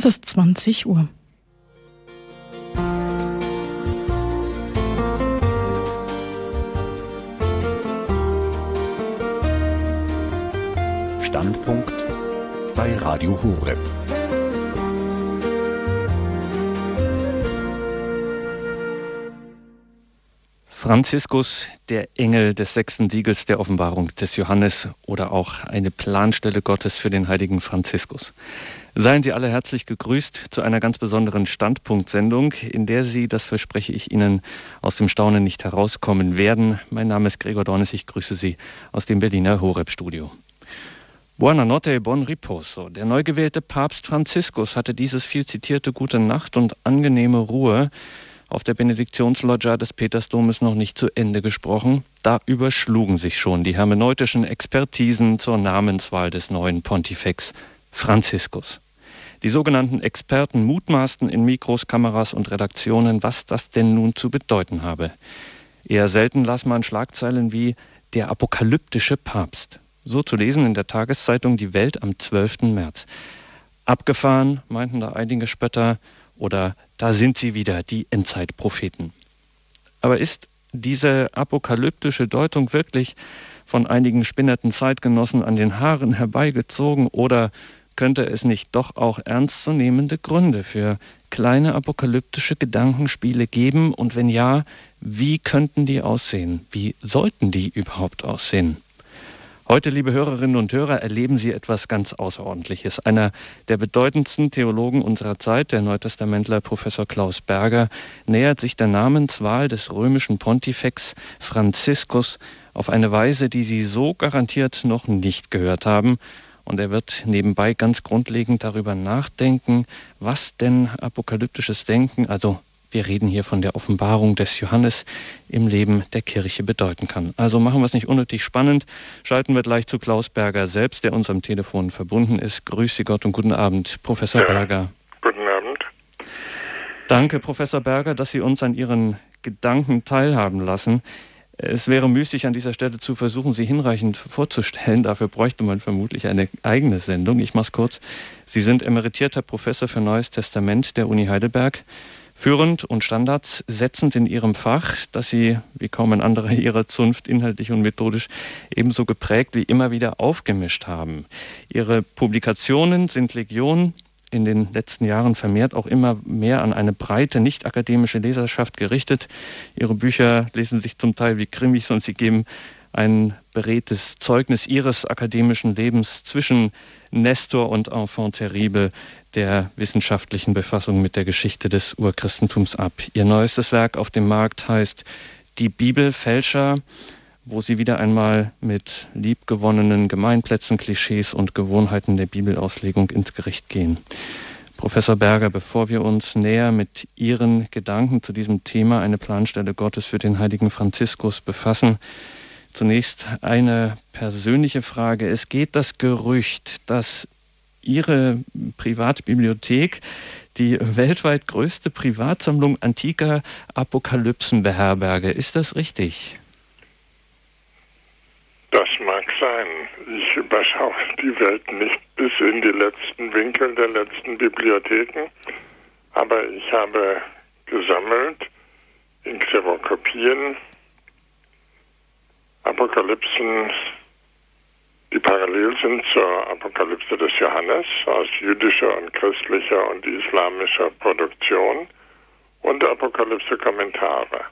Es ist 20 Uhr. Franziskus, der Engel des sechsten Siegels der Offenbarung des Johannes oder auch eine Planstelle Gottes für den heiligen Franziskus. Seien Sie alle herzlich gegrüßt zu einer ganz besonderen Standpunktsendung, in der Sie, das verspreche ich Ihnen, aus dem Staunen nicht herauskommen werden. Mein Name ist Gregor Dornes, ich grüße Sie aus dem Berliner Horeb-Studio. Buonanotte buon riposo. Der neu gewählte Papst Franziskus hatte dieses viel zitierte Gute Nacht und angenehme Ruhe auf der Benediktionsloggia des Petersdomes noch nicht zu Ende gesprochen. Da überschlugen sich schon die hermeneutischen Expertisen zur Namenswahl des neuen Pontifex Franziskus. Die sogenannten Experten mutmaßten in Mikros, Kameras und Redaktionen, was das denn nun zu bedeuten habe. Eher selten las man Schlagzeilen wie der apokalyptische Papst. So zu lesen in der Tageszeitung Die Welt am 12. März. Abgefahren, meinten da einige Spötter, oder da sind sie wieder, die Endzeitpropheten. Aber ist diese apokalyptische Deutung wirklich von einigen spinnerten Zeitgenossen an den Haaren herbeigezogen oder könnte es nicht doch auch ernstzunehmende Gründe für kleine apokalyptische Gedankenspiele geben? Und wenn ja, wie könnten die aussehen? Wie sollten die überhaupt aussehen? Heute, liebe Hörerinnen und Hörer, erleben Sie etwas ganz Außerordentliches. Einer der bedeutendsten Theologen unserer Zeit, der Neutestamentler Professor Klaus Berger, nähert sich der Namenswahl des römischen Pontifex Franziskus auf eine Weise, die Sie so garantiert noch nicht gehört haben. Und er wird nebenbei ganz grundlegend darüber nachdenken, was denn apokalyptisches Denken, also wir reden hier von der Offenbarung des Johannes im Leben der Kirche bedeuten kann. Also machen wir es nicht unnötig spannend. Schalten wir gleich zu Klaus Berger selbst, der uns am Telefon verbunden ist. Grüße Gott und guten Abend, Professor ja, Berger. Guten Abend. Danke, Professor Berger, dass Sie uns an Ihren Gedanken teilhaben lassen. Es wäre müßig, an dieser Stelle zu versuchen, Sie hinreichend vorzustellen. Dafür bräuchte man vermutlich eine eigene Sendung. Ich mache es kurz. Sie sind emeritierter Professor für Neues Testament der Uni Heidelberg führend und Standards setzend in ihrem Fach, das sie wie kaum ein anderer ihrer Zunft inhaltlich und methodisch ebenso geprägt wie immer wieder aufgemischt haben. Ihre Publikationen sind Legion, in den letzten Jahren vermehrt auch immer mehr an eine breite, nicht akademische Leserschaft gerichtet. Ihre Bücher lesen sich zum Teil wie Krimis und sie geben ein beredtes Zeugnis ihres akademischen Lebens zwischen Nestor und Enfant terrible der wissenschaftlichen Befassung mit der Geschichte des Urchristentums ab. Ihr neuestes Werk auf dem Markt heißt Die Bibelfälscher, wo sie wieder einmal mit liebgewonnenen Gemeinplätzen, Klischees und Gewohnheiten der Bibelauslegung ins Gericht gehen. Professor Berger, bevor wir uns näher mit Ihren Gedanken zu diesem Thema eine Planstelle Gottes für den heiligen Franziskus befassen, Zunächst eine persönliche Frage. Es geht das Gerücht, dass Ihre Privatbibliothek die weltweit größte Privatsammlung antiker Apokalypsen beherberge. Ist das richtig? Das mag sein. Ich überschaue die Welt nicht bis in die letzten Winkel der letzten Bibliotheken, aber ich habe gesammelt in Xerokopien Apokalypsen, die parallel sind zur Apokalypse des Johannes aus jüdischer und christlicher und islamischer Produktion und Apokalypse-Kommentare.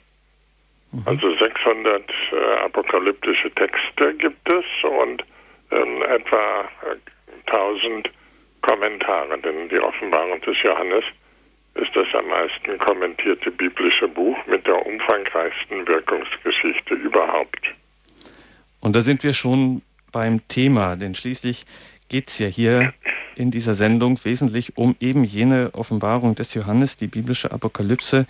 Mhm. Also 600 äh, apokalyptische Texte gibt es und ähm, etwa äh, 1000 Kommentare, denn die Offenbarung des Johannes ist das am meisten kommentierte biblische Buch mit der umfangreichsten Wirkungsgeschichte überhaupt. Und da sind wir schon beim Thema, denn schließlich geht es ja hier in dieser Sendung wesentlich um eben jene Offenbarung des Johannes, die biblische Apokalypse,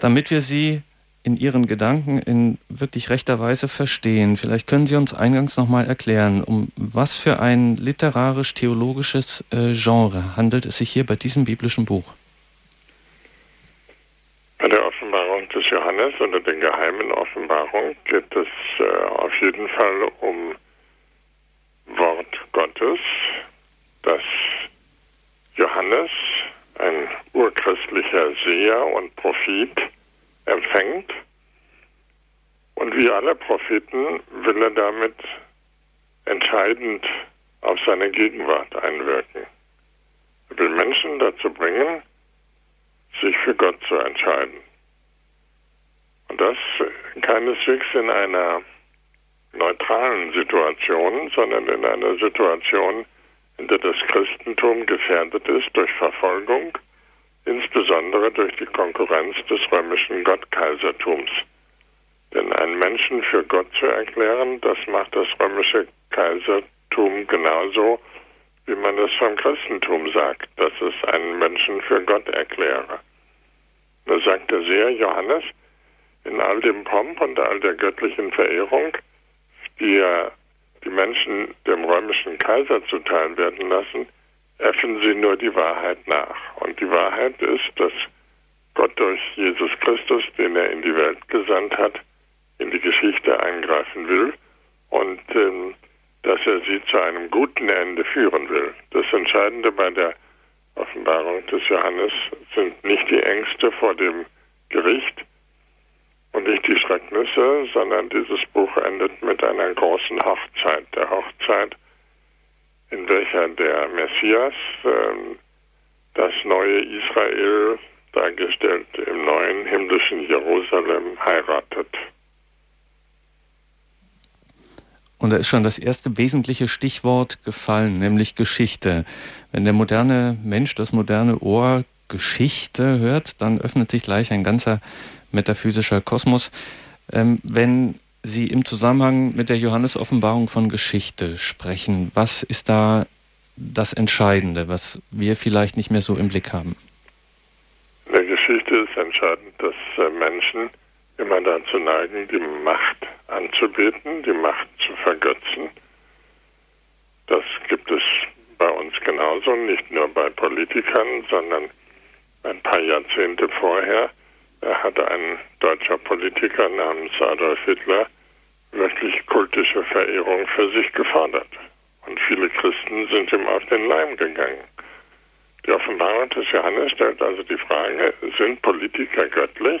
damit wir sie in Ihren Gedanken in wirklich rechter Weise verstehen. Vielleicht können Sie uns eingangs nochmal erklären, um was für ein literarisch-theologisches äh, Genre handelt es sich hier bei diesem biblischen Buch? Bei der Offenbarung des Johannes oder der geheimen Offenbarung geht es äh, auf jeden Fall um Wort Gottes, das Johannes Seher und Prophet empfängt. Und wie alle Propheten will er damit entscheidend auf seine Gegenwart einwirken. Er will Menschen dazu bringen, sich für Gott zu entscheiden. Und das keineswegs in einer neutralen Situation, sondern in einer Situation, in der das Christentum gefährdet ist durch Verfolgung, insbesondere durch die Konkurrenz des römischen Gottkaisertums. Denn einen Menschen für Gott zu erklären, das macht das römische Kaisertum genauso, wie man es vom Christentum sagt, dass es einen Menschen für Gott erkläre. Da sagt der Seher Johannes, in all dem Pomp und all der göttlichen Verehrung, die er die Menschen dem römischen Kaiser zuteil werden lassen, äffen sie nur die Wahrheit nach. Und die Wahrheit ist, dass Gott durch Jesus Christus, den er in die Welt gesandt hat, in die Geschichte eingreifen will und ähm, dass er sie zu einem guten Ende führen will. Das Entscheidende bei der Offenbarung des Johannes sind nicht die Ängste vor dem Gericht, und nicht die Schrecknisse, sondern dieses Buch endet mit einer großen Hochzeit, der Hochzeit, in welcher der Messias äh, das neue Israel, dargestellt im neuen himmlischen Jerusalem, heiratet. Und da ist schon das erste wesentliche Stichwort gefallen, nämlich Geschichte. Wenn der moderne Mensch, das moderne Ohr Geschichte hört, dann öffnet sich gleich ein ganzer metaphysischer Kosmos. Ähm, wenn Sie im Zusammenhang mit der Johannes-Offenbarung von Geschichte sprechen, was ist da das Entscheidende, was wir vielleicht nicht mehr so im Blick haben? In der Geschichte ist entscheidend, dass äh, Menschen immer dazu neigen, die Macht anzubeten, die Macht zu vergötzen. Das gibt es bei uns genauso, nicht nur bei Politikern, sondern ein paar Jahrzehnte vorher hatte ein deutscher Politiker namens Adolf Hitler wirklich kultische Verehrung für sich gefordert. Und viele Christen sind ihm auf den Leim gegangen. Die Offenbarung des Johannes stellt also die Frage, sind Politiker göttlich?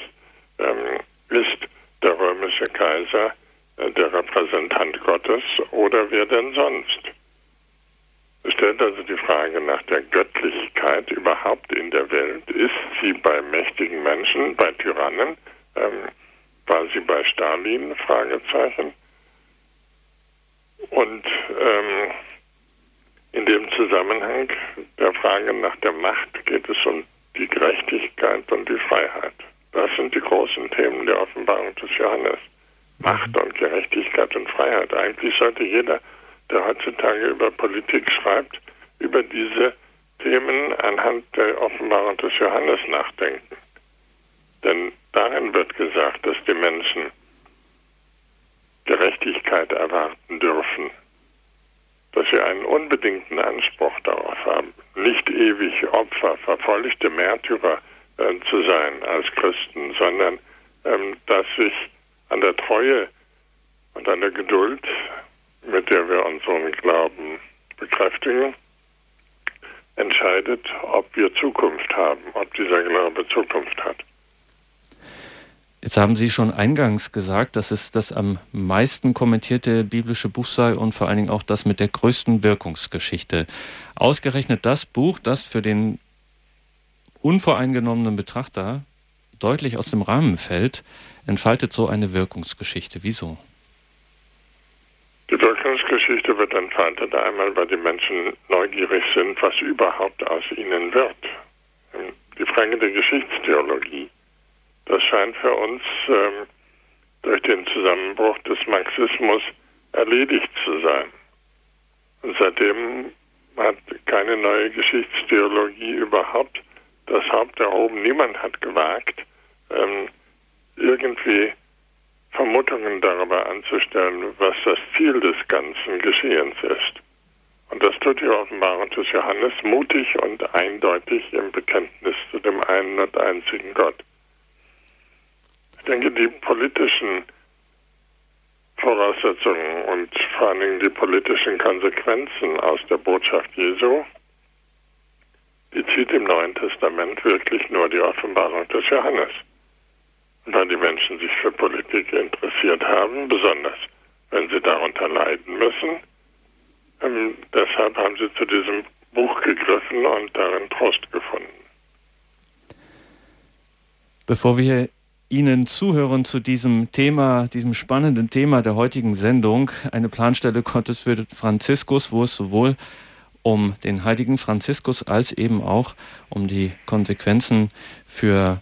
Ähm, ist der römische Kaiser äh, der Repräsentant Gottes oder wer denn sonst? Es stellt also die Frage nach der Göttlichkeit überhaupt in der Welt. Ist sie bei mächtigen Menschen, bei Tyrannen? Ähm, war sie bei Stalin? Fragezeichen. Und ähm, in dem Zusammenhang der Frage nach der Macht geht es um die Gerechtigkeit und die Freiheit. Das sind die großen Themen der Offenbarung des Johannes. Macht und Gerechtigkeit und Freiheit. Eigentlich sollte jeder der heutzutage über Politik schreibt, über diese Themen anhand der Offenbarung des Johannes nachdenken. Denn darin wird gesagt, dass die Menschen Gerechtigkeit erwarten dürfen, dass sie einen unbedingten Anspruch darauf haben, nicht ewig Opfer, verfolgte Märtyrer äh, zu sein als Christen, sondern ähm, dass sich an der Treue und an der Geduld mit der wir unseren Glauben bekräftigen, entscheidet, ob wir Zukunft haben, ob dieser Glaube Zukunft hat. Jetzt haben Sie schon eingangs gesagt, dass es das am meisten kommentierte biblische Buch sei und vor allen Dingen auch das mit der größten Wirkungsgeschichte. Ausgerechnet das Buch, das für den unvoreingenommenen Betrachter deutlich aus dem Rahmen fällt, entfaltet so eine Wirkungsgeschichte. Wieso? Die Wirkungsgeschichte wird entfaltet einmal, weil die Menschen neugierig sind, was überhaupt aus ihnen wird. Die Frage der Geschichtstheologie, das scheint für uns ähm, durch den Zusammenbruch des Marxismus erledigt zu sein. Und seitdem hat keine neue Geschichtstheologie überhaupt das Haupt erhoben. Niemand hat gewagt, ähm, irgendwie Vermutungen darüber anzustellen, was das Ziel des ganzen Geschehens ist. Und das tut die Offenbarung des Johannes mutig und eindeutig im Bekenntnis zu dem einen und einzigen Gott. Ich denke, die politischen Voraussetzungen und vor allen Dingen die politischen Konsequenzen aus der Botschaft Jesu die zieht im Neuen Testament wirklich nur die Offenbarung des Johannes. Und weil die Menschen sich für Politik interessiert haben, besonders wenn sie darunter leiden müssen, ähm, deshalb haben sie zu diesem Buch gegriffen und darin Trost gefunden. Bevor wir Ihnen zuhören zu diesem Thema, diesem spannenden Thema der heutigen Sendung, eine Planstelle Gottes für Franziskus, wo es sowohl um den heiligen Franziskus als eben auch um die Konsequenzen für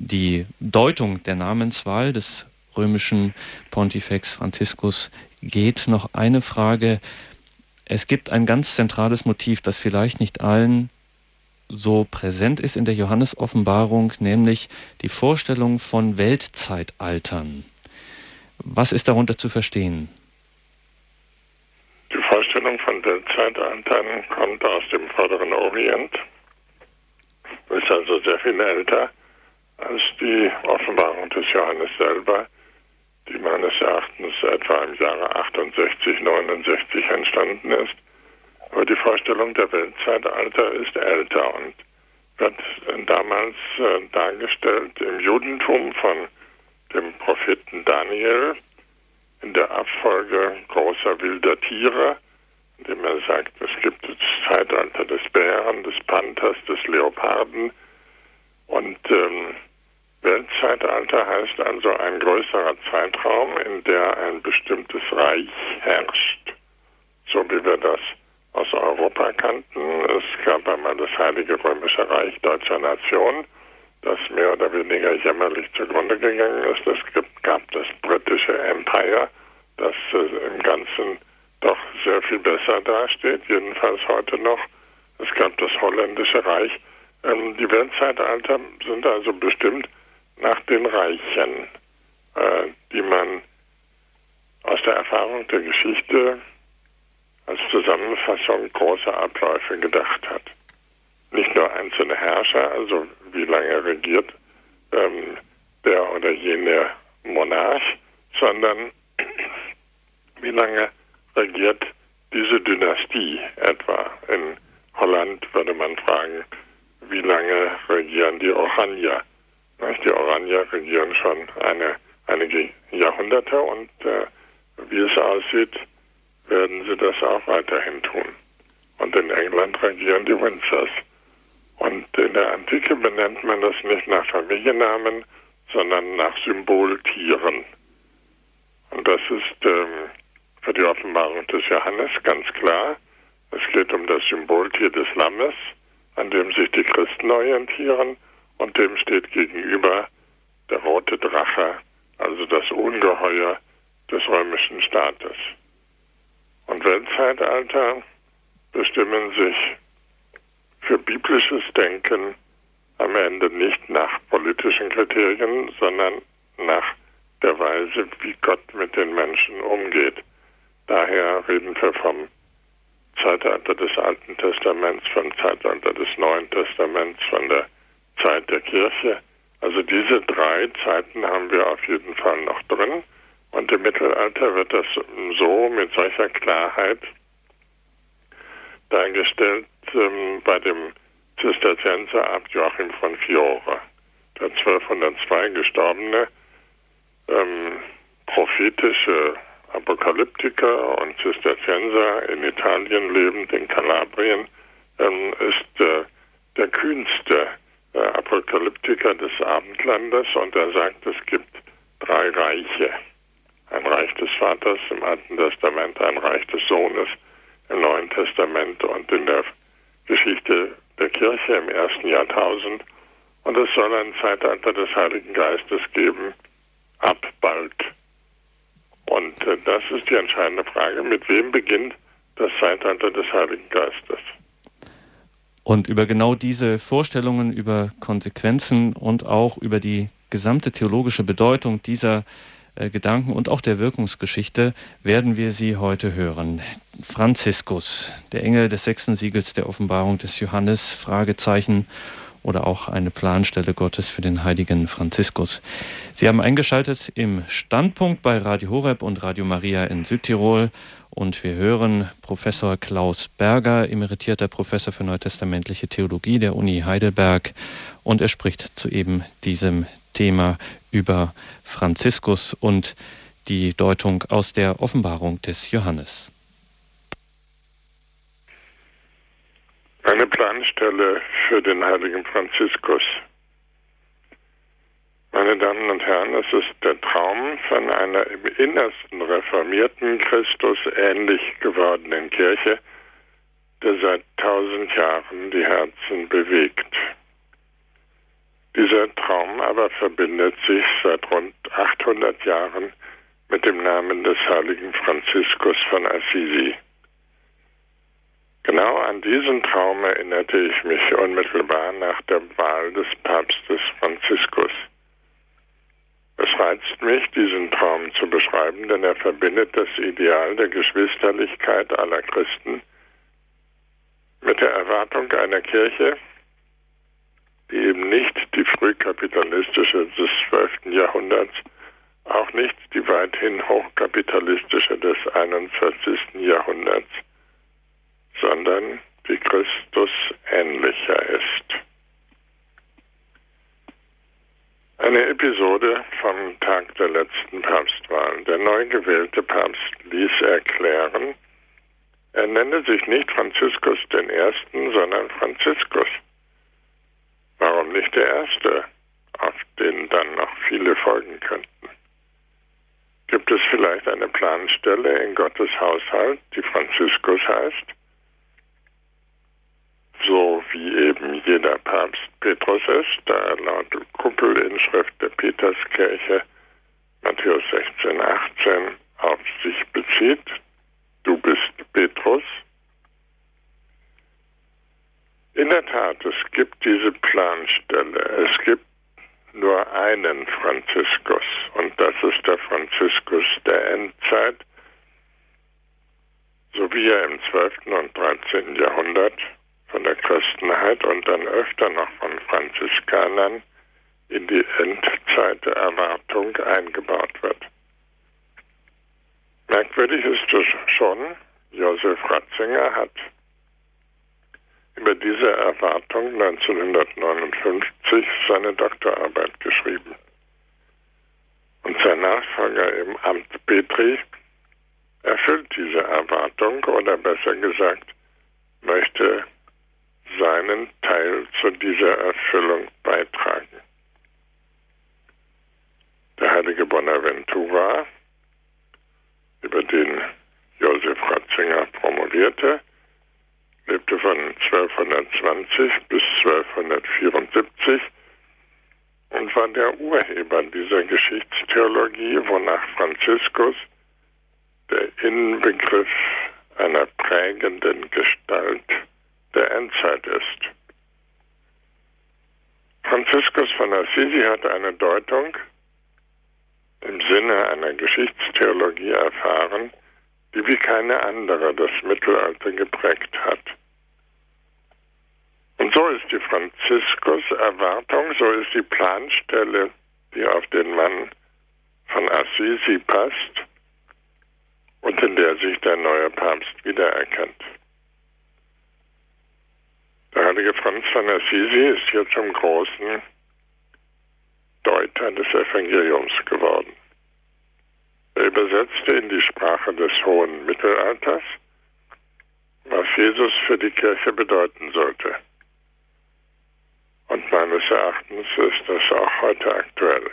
die Deutung der Namenswahl des römischen Pontifex Franziskus geht, noch eine Frage. Es gibt ein ganz zentrales Motiv, das vielleicht nicht allen so präsent ist in der Johannesoffenbarung, nämlich die Vorstellung von Weltzeitaltern. Was ist darunter zu verstehen? Die Vorstellung von Weltzeitaltern kommt aus dem Vorderen Orient, ist also sehr viel älter als die Offenbarung des Johannes selber, die meines Erachtens etwa im Jahre 68, 69 entstanden ist. Aber die Vorstellung der Weltzeitalter ist älter und wird damals äh, dargestellt im Judentum von dem Propheten Daniel in der Abfolge großer wilder Tiere, indem er sagt, es gibt das Zeitalter des Bären, des Panthers, des Leoparden. Und ähm, Weltzeitalter heißt also ein größerer Zeitraum, in der ein bestimmtes Reich herrscht, so wie wir das aus Europa kannten. Es gab einmal das Heilige Römische Reich deutscher Nation, das mehr oder weniger jämmerlich zugrunde gegangen ist. Es gab das britische Empire, das äh, im Ganzen doch sehr viel besser dasteht, jedenfalls heute noch. Es gab das holländische Reich. Ähm, die Weltzeitalter sind also bestimmt nach den Reichen, äh, die man aus der Erfahrung der Geschichte als Zusammenfassung großer Abläufe gedacht hat. Nicht nur einzelne Herrscher, also wie lange regiert ähm, der oder jene Monarch, sondern wie lange regiert diese Dynastie etwa. In Holland würde man fragen, wie lange regieren die Oranje? Die Oranje regieren schon eine, einige Jahrhunderte und äh, wie es aussieht, werden sie das auch weiterhin tun. Und in England regieren die Windsors. Und in der Antike benennt man das nicht nach Familiennamen, sondern nach Symboltieren. Und das ist ähm, für die Offenbarung des Johannes ganz klar. Es geht um das Symboltier des Lammes, an dem sich die Christen orientieren, und dem steht gegenüber der rote Drache, also das Ungeheuer des römischen Staates und Weltzeitalter bestimmen sich für biblisches Denken am Ende nicht nach politischen Kriterien, sondern nach der Weise, wie Gott mit den Menschen umgeht. Daher reden wir vom Zeitalter des Alten Testaments, vom Zeitalter des Neuen Testaments, von der Zeit der Kirche. Also diese drei Zeiten haben wir auf jeden Fall noch drin. Und im Mittelalter wird das so mit solcher Klarheit dargestellt ähm, bei dem Zisterzienser Abt Joachim von Fiore, der 1202 gestorbene ähm, prophetische Apokalyptiker und Zisterzienser in Italien lebend, in Kalabrien, ähm, ist äh, der kühnste äh, Apokalyptiker des Abendlandes und er sagt, es gibt drei Reiche ein Reich des Vaters im Alten Testament, ein Reich des Sohnes im Neuen Testament und in der Geschichte der Kirche im ersten Jahrtausend. Und es soll ein Zeitalter des Heiligen Geistes geben, ab bald. Und das ist die entscheidende Frage, mit wem beginnt das Zeitalter des Heiligen Geistes? Und über genau diese Vorstellungen, über Konsequenzen und auch über die gesamte theologische Bedeutung dieser Gedanken und auch der Wirkungsgeschichte werden wir sie heute hören. Franziskus, der Engel des sechsten Siegels der Offenbarung des Johannes, Fragezeichen. oder auch eine Planstelle Gottes für den heiligen Franziskus. Sie haben eingeschaltet im Standpunkt bei Radio Horeb und Radio Maria in Südtirol und wir hören Professor Klaus Berger, emeritierter Professor für neutestamentliche Theologie der Uni Heidelberg und er spricht zu eben diesem Thema über Franziskus und die Deutung aus der Offenbarung des Johannes. Eine Planstelle für den heiligen Franziskus. Meine Damen und Herren, es ist der Traum von einer im Innersten reformierten, Christus ähnlich gewordenen Kirche, der seit tausend Jahren die Herzen bewegt. Dieser Traum aber verbindet sich seit rund 800 Jahren mit dem Namen des heiligen Franziskus von Assisi. Genau an diesen Traum erinnerte ich mich unmittelbar nach der Wahl des Papstes Franziskus. Es reizt mich, diesen Traum zu beschreiben, denn er verbindet das Ideal der Geschwisterlichkeit aller Christen mit der Erwartung einer Kirche, die eben nicht die frühkapitalistische des 12. Jahrhunderts, auch nicht die weithin hochkapitalistische des 41. Jahrhunderts, sondern die Christus ähnlicher ist. Eine Episode vom Tag der letzten Papstwahl. Der neu gewählte Papst ließ erklären, er nenne sich nicht Franziskus Ersten, sondern Franziskus. Warum nicht der Erste, auf den dann noch viele folgen könnten? Gibt es vielleicht eine Planstelle in Gottes Haushalt, die Franziskus heißt? So wie eben jeder Papst Petrus ist, da er laut Kuppelinschrift der Peterskirche Matthäus 16, 18 auf sich bezieht. Du bist Petrus, in der Tat, es gibt diese Planstelle. Es gibt nur einen Franziskus und das ist der Franziskus der Endzeit, so wie er im 12. und 13. Jahrhundert von der Christenheit und dann öfter noch von Franziskanern in die Endzeiterwartung eingebaut wird. Merkwürdig ist es schon, Josef Ratzinger hat über diese Erwartung 1959 seine Doktorarbeit geschrieben. Und sein Nachfolger im Amt Petri erfüllt diese Erwartung oder besser gesagt möchte seinen Teil zu dieser Erfüllung beitragen. Der heilige Bonaventura, über den Josef Ratzinger promovierte, lebte von 1220 bis 1274 und war der Urheber dieser Geschichtstheologie, wonach Franziskus der Inbegriff einer prägenden Gestalt der Endzeit ist. Franziskus von Assisi hat eine Deutung im Sinne einer Geschichtstheologie erfahren, die wie keine andere das Mittelalter geprägt hat. Und so ist die Franziskus-Erwartung, so ist die Planstelle, die auf den Mann von Assisi passt und in der sich der neue Papst wiedererkennt. Der heilige Franz von Assisi ist hier zum großen Deuter des Evangeliums geworden. Er übersetzte in die Sprache des hohen Mittelalters, was Jesus für die Kirche bedeuten sollte. Und meines Erachtens ist das auch heute aktuell.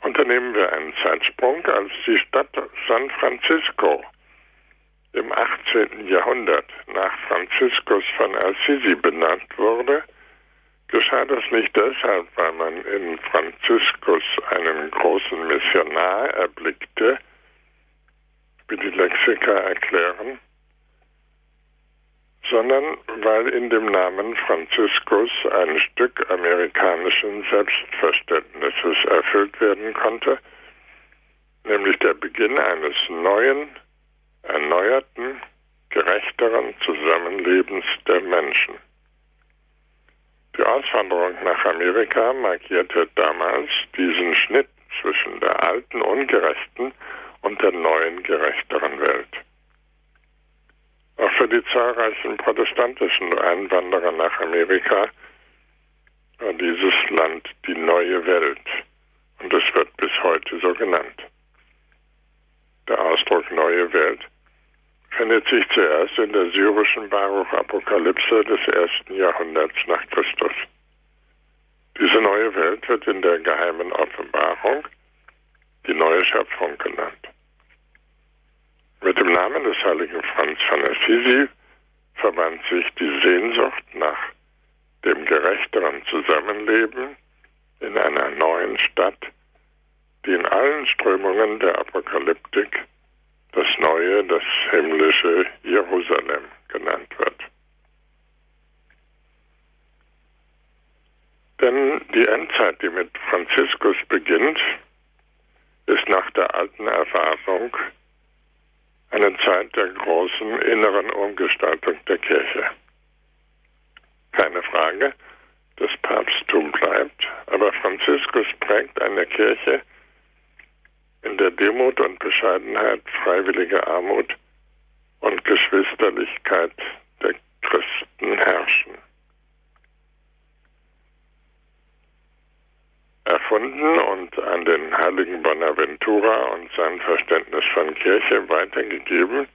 Unternehmen wir einen Zeitsprung, als die Stadt San Francisco im 18. Jahrhundert nach Franziskus von Assisi benannt wurde, geschah das nicht deshalb, weil man in Franziskus einen großen Missionar erblickte, wie die Lexika erklären, sondern weil in dem Namen Franziskus ein Stück amerikanischen Selbstverständnisses erfüllt werden konnte, nämlich der Beginn eines neuen, erneuerten, gerechteren Zusammenlebens der Menschen. Die Auswanderung nach Amerika markierte damals diesen Schnitt zwischen der alten ungerechten und der neuen gerechteren Welt. Auch für die zahlreichen protestantischen Einwanderer nach Amerika war dieses Land die neue Welt und es wird bis heute so genannt. Der Ausdruck neue Welt findet sich zuerst in der syrischen Baruch-Apokalypse des ersten Jahrhunderts nach Christus. Diese neue Welt wird in der geheimen Offenbarung die neue Schöpfung genannt. Mit dem Namen des heiligen Franz von Assisi verband sich die Sehnsucht nach dem gerechteren Zusammenleben in einer neuen Stadt, die in allen Strömungen der Apokalyptik das neue, das himmlische Jerusalem genannt wird. Denn die Endzeit, die mit Franziskus beginnt, ist nach der alten Erfahrung eine Zeit der großen inneren Umgestaltung der Kirche. Keine Frage, das Papsttum bleibt, aber Franziskus prägt eine Kirche, in der Demut und Bescheidenheit, freiwillige Armut und Geschwisterlichkeit der Christen herrschen. Erfunden und an den heiligen Bonaventura und sein Verständnis von Kirche weitergegeben,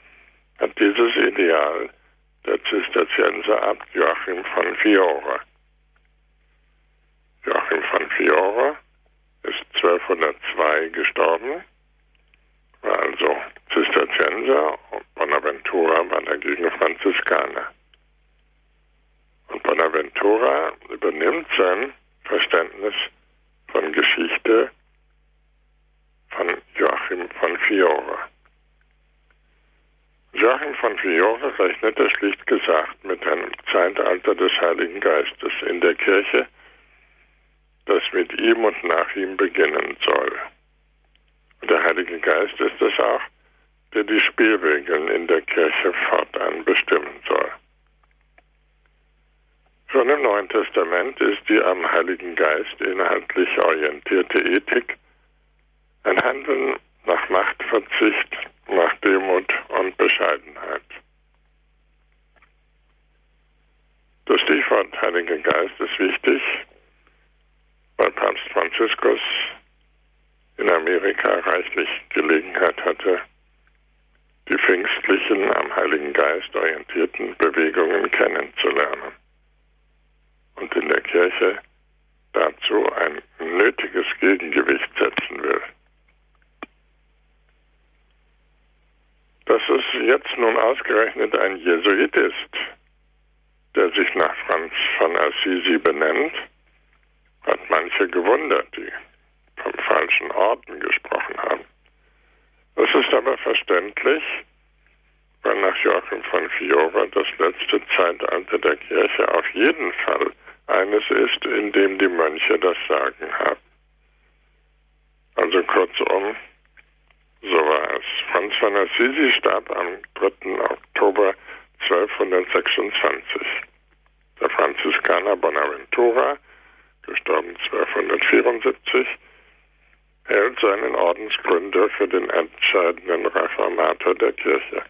hat dieses Ideal der Zisterzienser Abt Joachim von Fiore. Joachim von Fiore 1202 gestorben, war also Zisterzienser und Bonaventura war dagegen Franziskaner. Und Bonaventura übernimmt sein Verständnis von Geschichte von Joachim von Fiore. Joachim von Fiore rechnete schlicht gesagt mit einem Zeitalter des Heiligen Geistes in der Kirche, das mit ihm und nach ihm beginnen soll. Und der Heilige Geist ist es auch, der die Spielregeln in der Kirche fortan bestimmen soll. Schon im Neuen Testament ist die am Heiligen Geist inhaltlich orientierte Ethik ein Handeln nach Machtverzicht, nach Demut und Bescheidenheit. Das Stichwort Heiliger Geist ist wichtig, weil Papst Franziskus in Amerika reichlich Gelegenheit hatte, die pfingstlichen, am Heiligen Geist orientierten Bewegungen kennenzulernen und in der Kirche dazu ein nötiges Gegengewicht setzen will. Dass es jetzt nun ausgerechnet ein Jesuit ist, der sich nach Franz von Assisi benennt, hat manche gewundert, die vom falschen Orden gesprochen haben. Das ist aber verständlich, weil nach Joachim von Fiore das letzte Zeitalter der Kirche auf jeden Fall eines ist, in dem die Mönche das Sagen haben. Also kurzum, so war es. Franz von Assisi starb am 3. Oktober 1226. Der Franziskaner Bonaventura, gestorben 1274, hält seinen Ordensgründer für den entscheidenden Reformator der Kirche.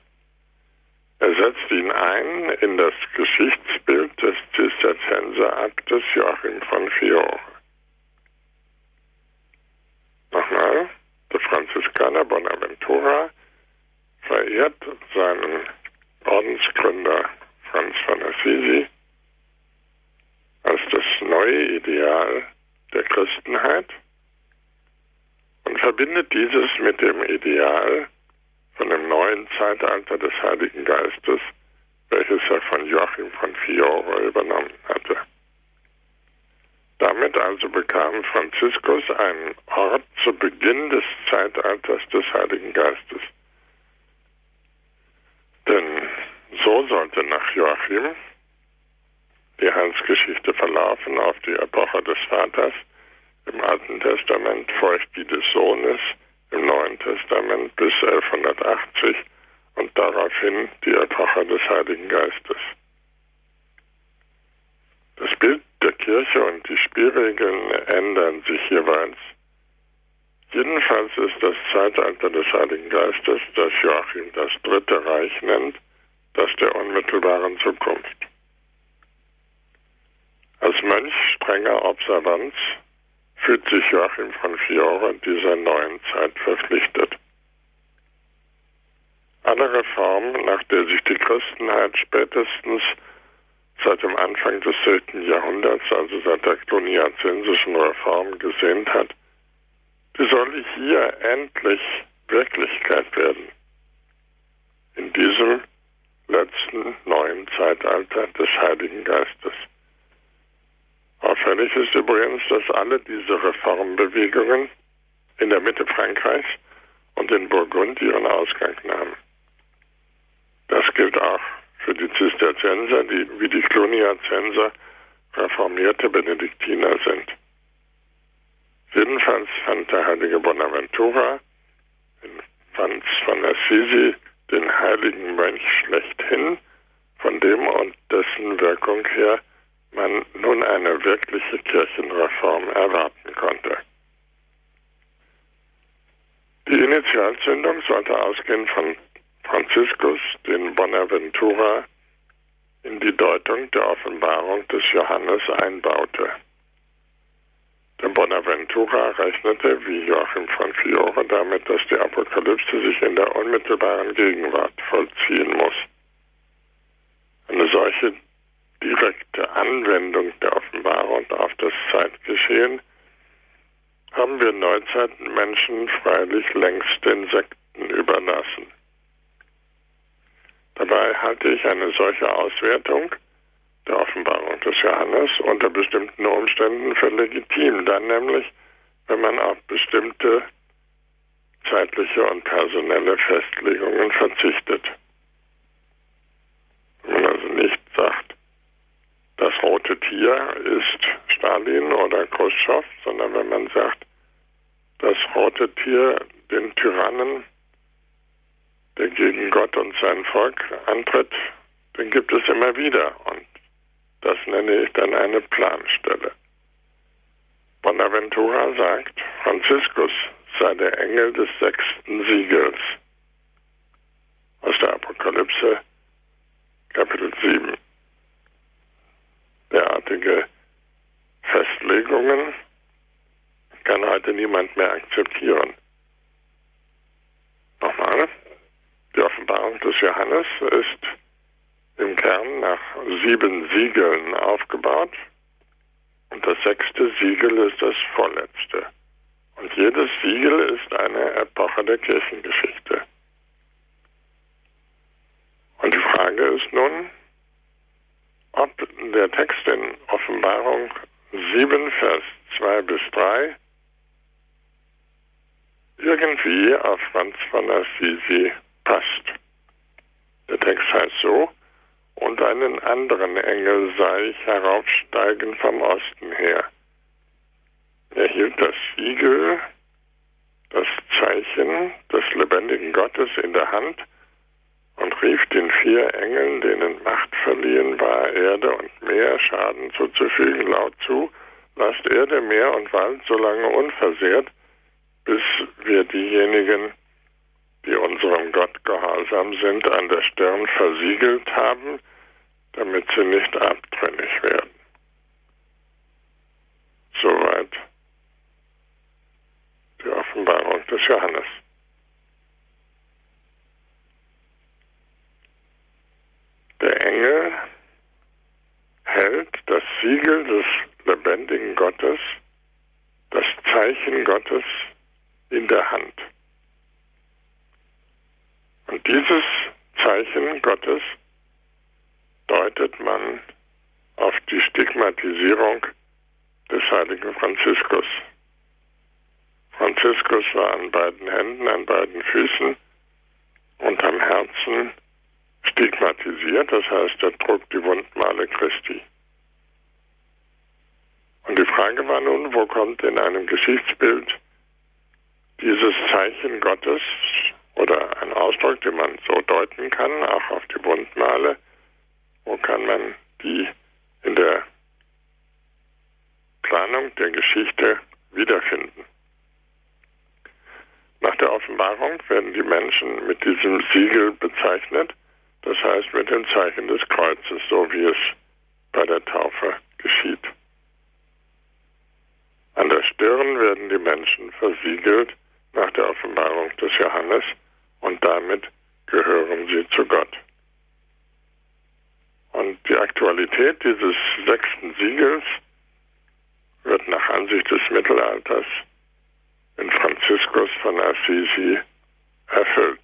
Er setzt ihn ein in das Geschichtsbild des Zisterzienseraktes Joachim von Fiore. Nochmal, der Franziskaner Bonaventura verehrt seinen Ordensgründer Franz von Assisi als das neue Ideal der Christenheit und verbindet dieses mit dem Ideal von dem neuen Zeitalter des Heiligen Geistes, welches er von Joachim von Fiore übernommen hatte. Damit also bekam Franziskus einen Ort zu Beginn des Zeitalters des Heiligen Geistes. Denn so sollte nach Joachim die Heilsgeschichte verlaufen auf die Epoche des Vaters, im Alten Testament folgt die des Sohnes, im Neuen Testament bis 1180 und daraufhin die Epoche des Heiligen Geistes. Das Bild der Kirche und die Spielregeln ändern sich jeweils. Jedenfalls ist das Zeitalter des Heiligen Geistes, das Joachim das Dritte Reich nennt, das der unmittelbaren Zukunft. Als Mönch strenger Observanz fühlt sich Joachim von Fiore dieser neuen Zeit verpflichtet. Alle Reformen, nach der sich die Christenheit spätestens seit dem Anfang des 10. Jahrhunderts, also seit der kloniazensischen Reform, gesehnt hat, die soll hier endlich Wirklichkeit werden. In diesem letzten neuen Zeitalter des Heiligen Geistes. Auffällig ist übrigens, dass alle diese Reformbewegungen in der Mitte Frankreichs und in Burgund ihren Ausgang nahmen. Das gilt auch für die Zisterzienser, die wie die Cluniacenser reformierte Benediktiner sind. Jedenfalls fand der heilige Bonaventura in Franz von Assisi den heiligen Mönch schlechthin, von dem und dessen Wirkung her man nun eine wirkliche Kirchenreform erwarten konnte. Die Initialzündung sollte ausgehen von Franziskus, den Bonaventura in die Deutung der Offenbarung des Johannes einbaute. Der Bonaventura rechnete, wie Joachim von Fiore, damit, dass die Apokalypse sich in der unmittelbaren Gegenwart vollziehen muss. Eine solche direkte Anwendung der Offenbarung auf das Zeitgeschehen haben wir Neuzeitmenschen freilich längst den Sekten überlassen. Dabei halte ich eine solche Auswertung der Offenbarung des Johannes unter bestimmten Umständen für legitim, dann nämlich, wenn man auf bestimmte zeitliche und personelle Festlegungen verzichtet. Wenn man also nicht sagt, das rote Tier ist Stalin oder Khrushchev, sondern wenn man sagt, das rote Tier den Tyrannen der gegen Gott und sein Volk antritt, den gibt es immer wieder. Und das nenne ich dann eine Planstelle. Bonaventura sagt, Franziskus sei der Engel des sechsten Siegels. Aus der Apokalypse, Kapitel 7. Derartige Festlegungen kann heute niemand mehr akzeptieren. Nochmal. Die Offenbarung des Johannes ist im Kern nach sieben Siegeln aufgebaut und das sechste Siegel ist das vorletzte. Und jedes Siegel ist eine Epoche der Kirchengeschichte. Und die Frage ist nun, ob der Text in Offenbarung 7, Vers 2 bis 3 irgendwie auf Franz von Assisi passt. Der Text heißt so, und einen anderen Engel sah ich heraufsteigen vom Osten her. Er hielt das Siegel, das Zeichen des lebendigen Gottes in der Hand und rief den vier Engeln, denen Macht verliehen war, Erde und Meer Schaden zuzufügen, laut zu, lasst Erde, Meer und Wald so lange unversehrt, bis wir diejenigen, die unserem Gott gehorsam sind, an der Stirn versiegelt haben, damit sie nicht abtrünnig werden. Soweit die Offenbarung des Johannes. Der Engel hält das Siegel des lebendigen Gottes, das Zeichen Gottes in der Hand. Und dieses Zeichen Gottes deutet man auf die Stigmatisierung des heiligen Franziskus. Franziskus war an beiden Händen, an beiden Füßen und am Herzen stigmatisiert, das heißt, er trug die Wundmale Christi. Und die Frage war nun, wo kommt in einem Geschichtsbild dieses Zeichen Gottes oder ein Ausdruck, den man so deuten kann, auch auf die Wundmale. Wo kann man die in der Planung der Geschichte wiederfinden? Nach der Offenbarung werden die Menschen mit diesem Siegel bezeichnet, das heißt mit dem Zeichen des Kreuzes, so wie es bei der Taufe geschieht. An der Stirn werden die Menschen versiegelt nach der Offenbarung des Johannes und damit gehören sie zu Gott. Und die Aktualität dieses sechsten Siegels wird nach Ansicht des Mittelalters in Franziskus von Assisi erfüllt.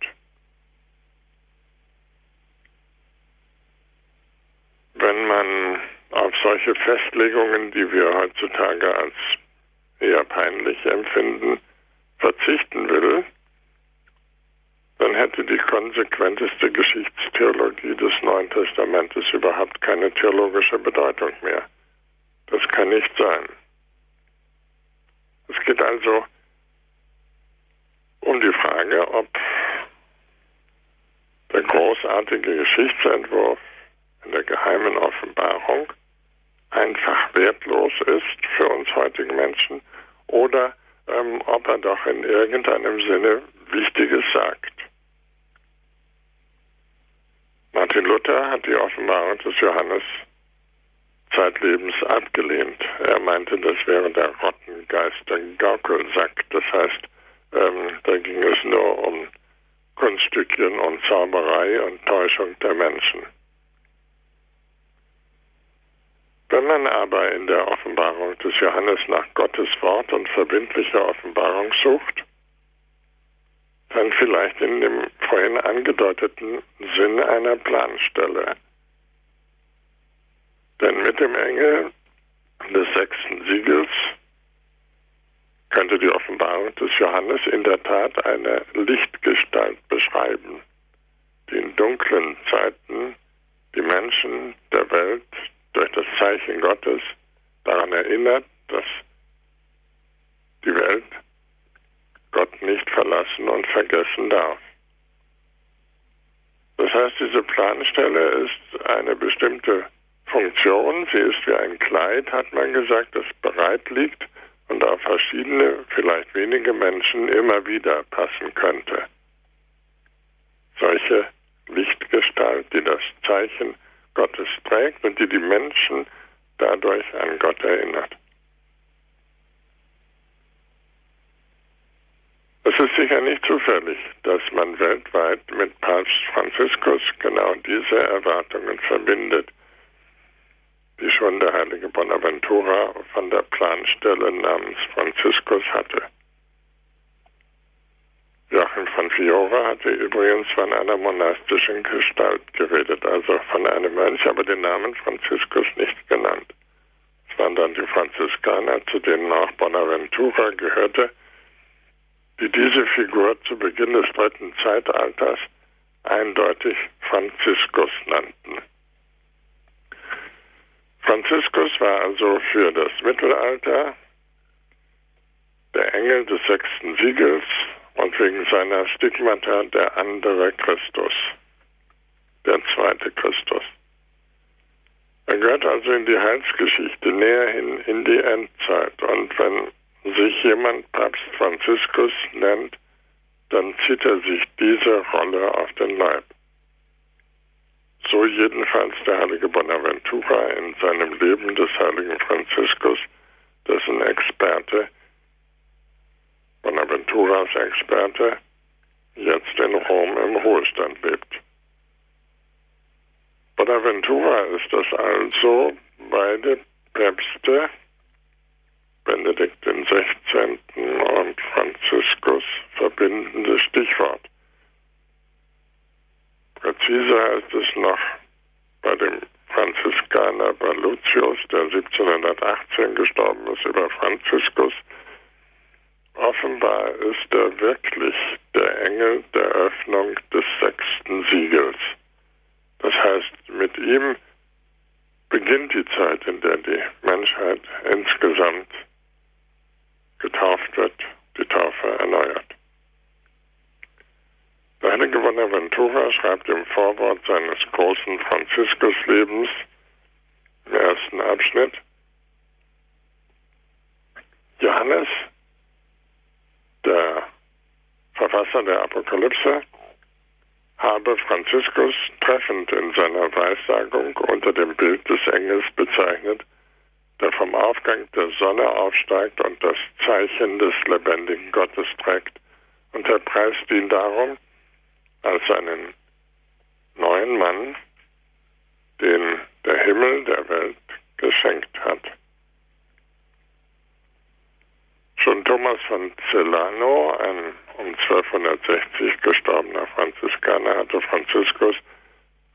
Wenn man auf solche Festlegungen, die wir heutzutage als eher peinlich empfinden, verzichten will, dann hätte die konsequenteste Geschichtstheologie des Neuen Testamentes überhaupt keine theologische Bedeutung mehr. Das kann nicht sein. Es geht also um die Frage, ob der großartige Geschichtsentwurf in der geheimen Offenbarung einfach wertlos ist für uns heutigen Menschen oder ähm, ob er doch in irgendeinem Sinne Wichtiges sagt. Martin Luther hat die Offenbarung des Johannes zeitlebens abgelehnt. Er meinte, das wäre der Rottengeist, der Gaukelsack. Das heißt, ähm, da ging es nur um Kunststückchen und Zauberei und Täuschung der Menschen. Wenn man aber in der Offenbarung des Johannes nach Gottes Wort und verbindlicher Offenbarung sucht, dann vielleicht in dem vorhin angedeuteten Sinn einer Planstelle. Denn mit dem Engel des sechsten Siegels könnte die Offenbarung des Johannes in der Tat eine Lichtgestalt beschreiben, die in dunklen Zeiten die Menschen der Welt durch das Zeichen Gottes daran erinnert, dass die Welt Gott nicht verlassen und vergessen darf. Das heißt, diese Planstelle ist eine bestimmte Funktion. Sie ist wie ein Kleid, hat man gesagt, das bereit liegt und auf verschiedene, vielleicht wenige Menschen immer wieder passen könnte. Solche Lichtgestalt, die das Zeichen Gottes trägt und die die Menschen dadurch an Gott erinnert. Es ist sicher nicht zufällig, dass man weltweit mit Papst Franziskus genau diese Erwartungen verbindet, die schon der heilige Bonaventura von der Planstelle namens Franziskus hatte. Joachim von Fiora hatte übrigens von einer monastischen Gestalt geredet, also von einem Mönch, aber den Namen Franziskus nicht genannt. Es waren dann die Franziskaner, zu denen auch Bonaventura gehörte, die diese Figur zu Beginn des dritten Zeitalters eindeutig Franziskus nannten. Franziskus war also für das Mittelalter der Engel des sechsten Siegels und wegen seiner Stigmata der andere Christus, der zweite Christus. Er gehört also in die Heilsgeschichte näher hin in die Endzeit. Und wenn sich jemand Papst Franziskus nennt, dann zieht er sich diese Rolle auf den Leib. So jedenfalls der heilige Bonaventura in seinem Leben des heiligen Franziskus, dessen Experte Bonaventuras Experte, jetzt in Rom im Ruhestand lebt. Bonaventura ist das also beide Päpste, Benedikt XVI. und Franziskus, verbindendes Stichwort. Präziser heißt es noch bei dem Franziskaner Balutius, der 1718 gestorben ist, über Franziskus, Offenbar ist er wirklich der Engel der Öffnung des sechsten Siegels. Das heißt, mit ihm beginnt die Zeit, in der die Menschheit insgesamt getauft wird, die Taufe erneuert. Bonaventura schreibt im Vorwort seines großen Franziskuslebens im ersten Abschnitt, Johannes, der Verfasser der Apokalypse, habe Franziskus treffend in seiner Weissagung unter dem Bild des Engels bezeichnet, der vom Aufgang der Sonne aufsteigt und das Zeichen des lebendigen Gottes trägt. Und er preist ihn darum als einen neuen Mann, den der Himmel der Welt geschenkt hat. Schon Thomas von Celano, ein um 1260 gestorbener Franziskaner, hatte Franziskus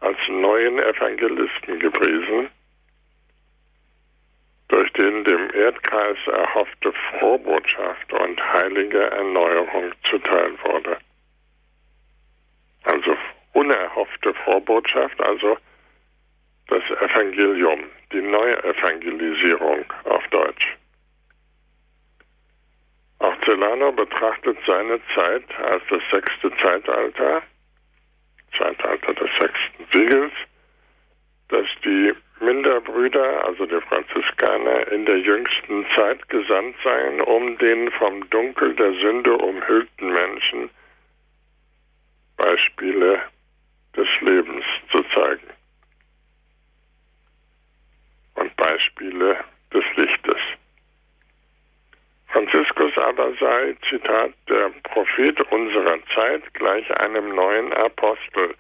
als neuen Evangelisten gepriesen, durch den dem Erdkreis erhoffte Frohbotschaft und heilige Erneuerung zuteil wurde. Also unerhoffte Vorbotschaft, also das Evangelium, die Neuevangelisierung auf Deutsch. Auch Celano betrachtet seine Zeit als das sechste Zeitalter, Zeitalter des sechsten Siegels, dass die Minderbrüder, also die Franziskaner, in der jüngsten Zeit gesandt seien, um den vom Dunkel der Sünde umhüllten Menschen Beispiele des Lebens zu zeigen und Beispiele des Lichtes. Franziskus aber sei, Zitat, der Prophet unserer Zeit gleich einem neuen Apostel,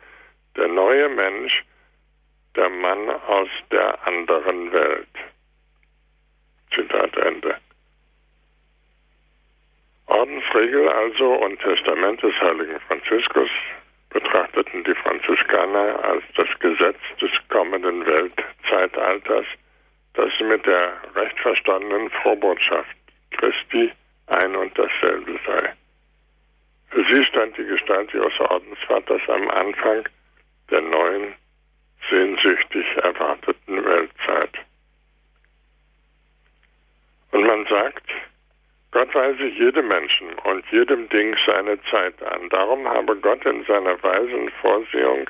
der neue Mensch, der Mann aus der anderen Welt. Zitat Ende. Ordensregel also und Testament des heiligen Franziskus betrachteten die Franziskaner als das Gesetz des kommenden Weltzeitalters, das mit der recht verstandenen Vorbotschaft Christi ein und dasselbe sei. Für sie stand die Gestalt ihres Ordensvaters am Anfang der neuen, sehnsüchtig erwarteten Weltzeit. Und man sagt, Gott weise jedem Menschen und jedem Ding seine Zeit an. Darum habe Gott in seiner weisen Vorsehung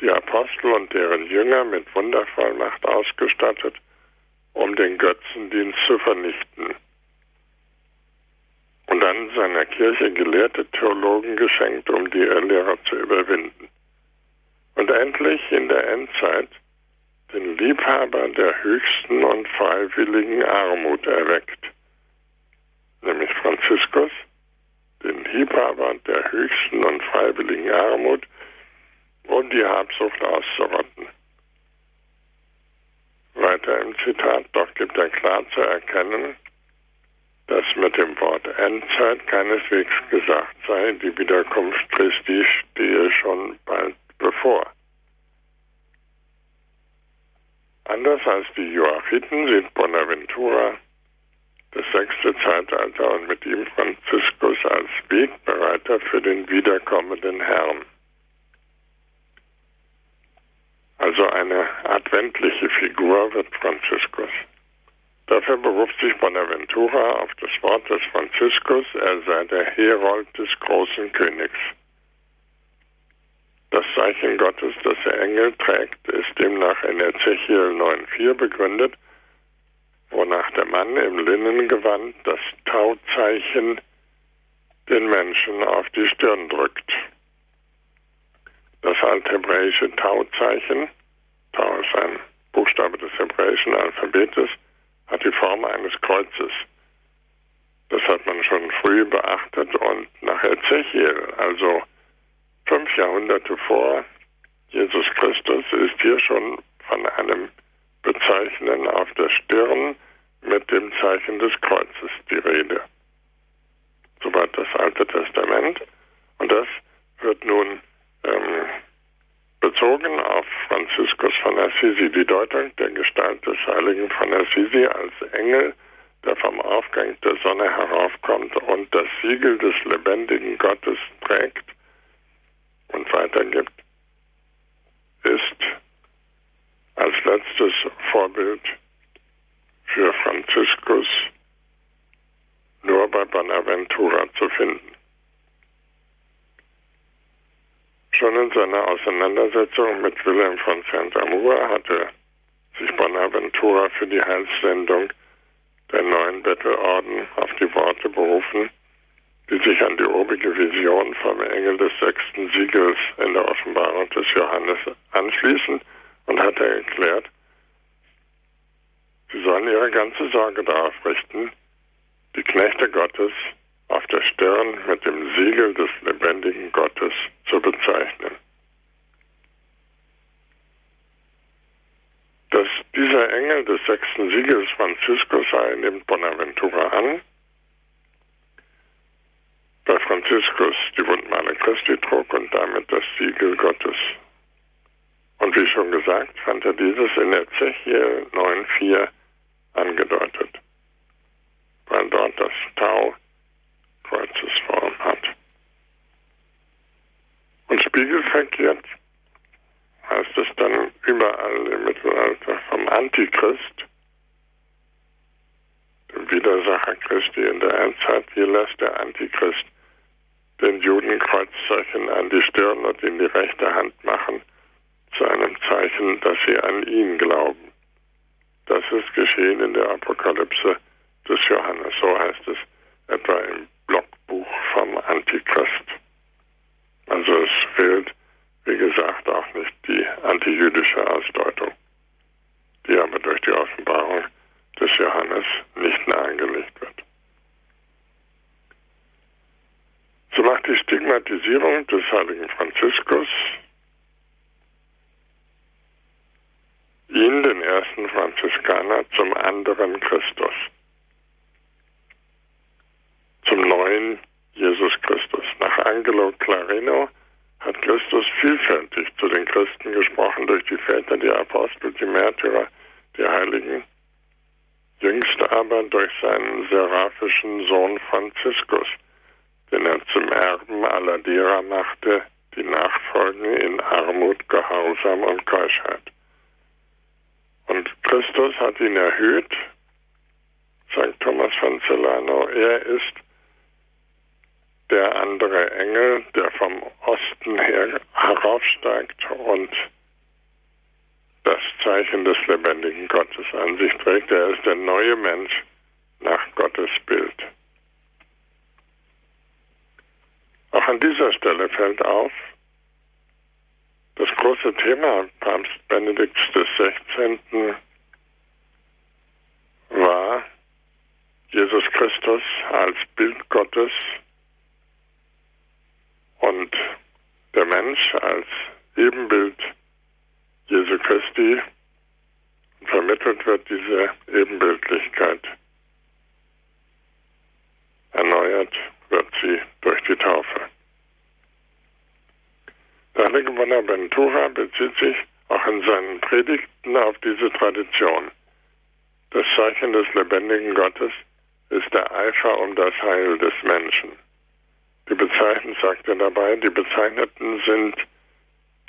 die Apostel und deren Jünger mit Wundervollmacht ausgestattet, um den Götzendienst zu vernichten. Und dann seiner Kirche gelehrte Theologen geschenkt, um die Irrlehrer zu überwinden. Und endlich in der Endzeit den Liebhaber der höchsten und freiwilligen Armut erweckt nämlich Franziskus, den Liebhaber der höchsten und freiwilligen Armut und die Habsucht auszurotten. Weiter im Zitat, doch gibt er klar zu erkennen, dass mit dem Wort Endzeit keineswegs gesagt sei, die Wiederkunft Christi stehe schon bald bevor. Anders als die Joachiten sieht Bonaventura das sechste Zeitalter und mit ihm Franziskus als Wegbereiter für den wiederkommenden Herrn. Also eine adventliche Figur wird Franziskus. Dafür beruft sich Bonaventura auf das Wort des Franziskus, er sei der Herold des großen Königs. Das Zeichen Gottes, das der Engel trägt, ist demnach in Ezechiel 9,4 begründet wonach der Mann im Linnengewand das Tauzeichen den Menschen auf die Stirn drückt. Das althebräische Tauzeichen, Tau ist ein Buchstabe des hebräischen Alphabetes, hat die Form eines Kreuzes. Das hat man schon früh beachtet und nach Ezechiel, also fünf Jahrhunderte vor Jesus Christus, ist hier schon von einem Bezeichnen auf der Stirn mit dem Zeichen des Kreuzes die Rede. Soweit das Alte Testament. Und das wird nun ähm, bezogen auf Franziskus von Assisi, die Deutung der Gestalt des Heiligen von Assisi als Engel, der vom Aufgang der Sonne heraufkommt und das Siegel des lebendigen Gottes trägt und weitergibt, ist als letztes Vorbild für Franziskus nur bei Bonaventura zu finden. Seiner Auseinandersetzung mit Wilhelm von Saint-Amour hatte sich Bonaventura für die Heilssendung der neuen Bettelorden auf die Worte berufen, die sich an die obige Vision vom Engel des sechsten Siegels in der Offenbarung des Johannes anschließen und hatte erklärt, sie sollen ihre ganze Sorge darauf richten, die Knechte Gottes auf der Stirn mit dem Siegel des lebendigen Gottes zu bezeichnen. Dass dieser Engel des sechsten Siegels Franziskus sei, nimmt Bonaventura an. Da Franziskus die Wundmale Christi trug und damit das Siegel Gottes. Und wie schon gesagt, fand er dieses in Ezechiel 9,4 angedeutet, weil dort das Tau Kreuzesform hat. Und spiegelverkehrt heißt es dann überall im Mittelalter vom Antichrist, dem Widersacher Christi in der Endzeit. Hier lässt der Antichrist den Juden Kreuzzeichen an die Stirn und in die rechte Hand machen, zu einem Zeichen, dass sie an ihn glauben. Das ist geschehen in der Apokalypse des Johannes, so heißt es etwa im Blockbuch vom Antichrist. Also es fehlt, wie gesagt, auch nicht die antijüdische Ausdeutung, die aber durch die Offenbarung des Johannes nicht nahegelegt wird. So macht die Stigmatisierung des heiligen Franziskus ihn, den ersten Franziskaner, zum anderen Christus zum neuen Jesus Christus. Nach Angelo Clarino hat Christus vielfältig zu den Christen gesprochen durch die Väter, die Apostel, die Märtyrer, die Heiligen. Jüngst aber durch seinen seraphischen Sohn Franziskus, den er zum Erben aller derer machte, die nachfolgen in Armut, Gehorsam und Keuschheit. Und Christus hat ihn erhöht, sagt Thomas von Celano, er ist der andere Engel, der vom Osten her heraufsteigt und das Zeichen des lebendigen Gottes an sich trägt. Er ist der neue Mensch nach Gottes Bild. Auch an dieser Stelle fällt auf, das große Thema Papst Benedikts XVI. war Jesus Christus als Bild Gottes und der Mensch als Ebenbild Jesu Christi vermittelt wird diese Ebenbildlichkeit. Erneuert wird sie durch die Taufe. Der heilige Bonaventura bezieht sich auch in seinen Predigten auf diese Tradition. Das Zeichen des lebendigen Gottes ist der Eifer um das Heil des Menschen. Die Bezeichneten, sagt er dabei, die Bezeichneten sind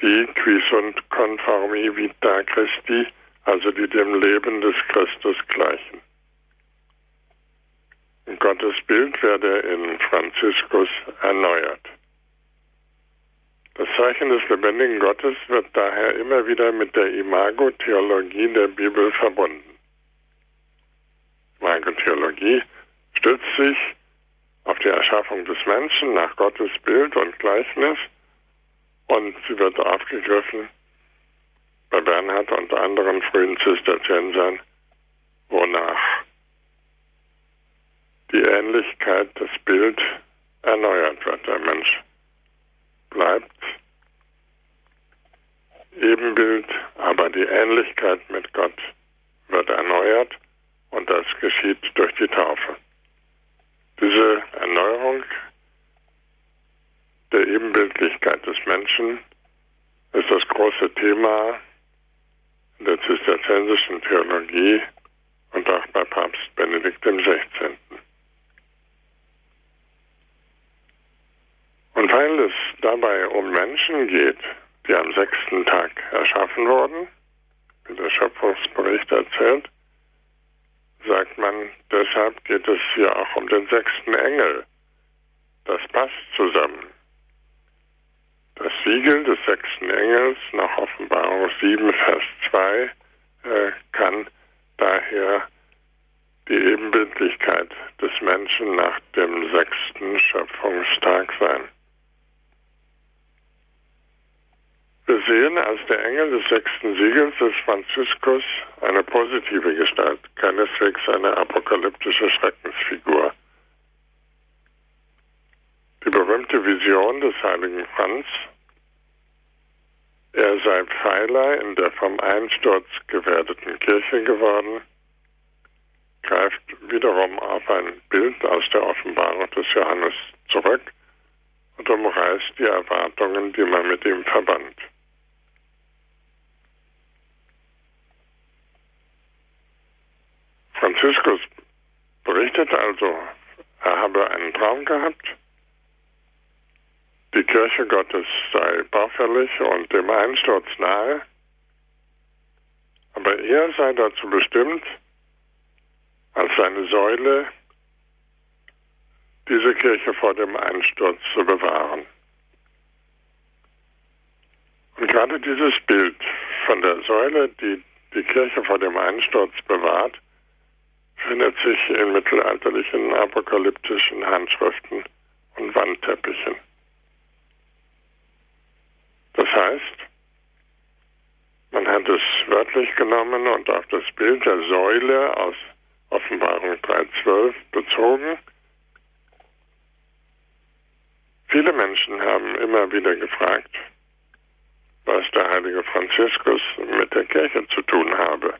die qui sunt conformi vita Christi, also die dem Leben des Christus gleichen. Gottes Bild werde in Franziskus erneuert. Das Zeichen des lebendigen Gottes wird daher immer wieder mit der Imago-Theologie der Bibel verbunden. Imago-Theologie stützt sich auf die Erschaffung des Menschen nach Gottes Bild und Gleichnis und sie wird aufgegriffen bei Bernhard und anderen frühen Zisterziensern, wonach die Ähnlichkeit, das Bild erneuert wird. Der Mensch bleibt Ebenbild, aber die Ähnlichkeit mit Gott wird erneuert und das geschieht durch die Taufe. Diese Erneuerung der Ebenbildlichkeit des Menschen ist das große Thema in der zisterziensischen Theologie und auch bei Papst Benedikt XVI. Und weil es dabei um Menschen geht, die am sechsten Tag erschaffen wurden, wie der Schöpfungsbericht erzählt, sagt man, deshalb geht es hier auch um den sechsten Engel. Das passt zusammen. Sie Siegel des sechsten Engels nach Offenbarung 7, Vers 2 äh, kann daher die Ebenbildlichkeit des Menschen nach dem sechsten Schöpfungstag sein. Wir sehen als der Engel des sechsten Siegels des Franziskus eine positive Gestalt, keineswegs eine apokalyptische Schreckensfigur. Die berühmte Vision des heiligen Franz, er sei Pfeiler in der vom Einsturz gewerdeten Kirche geworden, greift wiederum auf ein Bild aus der Offenbarung des Johannes zurück und umreißt die Erwartungen, die man mit ihm verband. Franziskus berichtet also, er habe einen Traum gehabt, die Kirche Gottes sei baufällig und dem Einsturz nahe, aber er sei dazu bestimmt, als seine Säule diese Kirche vor dem Einsturz zu bewahren. Und gerade dieses Bild von der Säule, die die Kirche vor dem Einsturz bewahrt, findet sich in mittelalterlichen apokalyptischen Handschriften und Wandteppichen. Das heißt, man hat es wörtlich genommen und auf das Bild der Säule aus Offenbarung 3.12 bezogen. Viele Menschen haben immer wieder gefragt, was der heilige Franziskus mit der Kirche zu tun habe.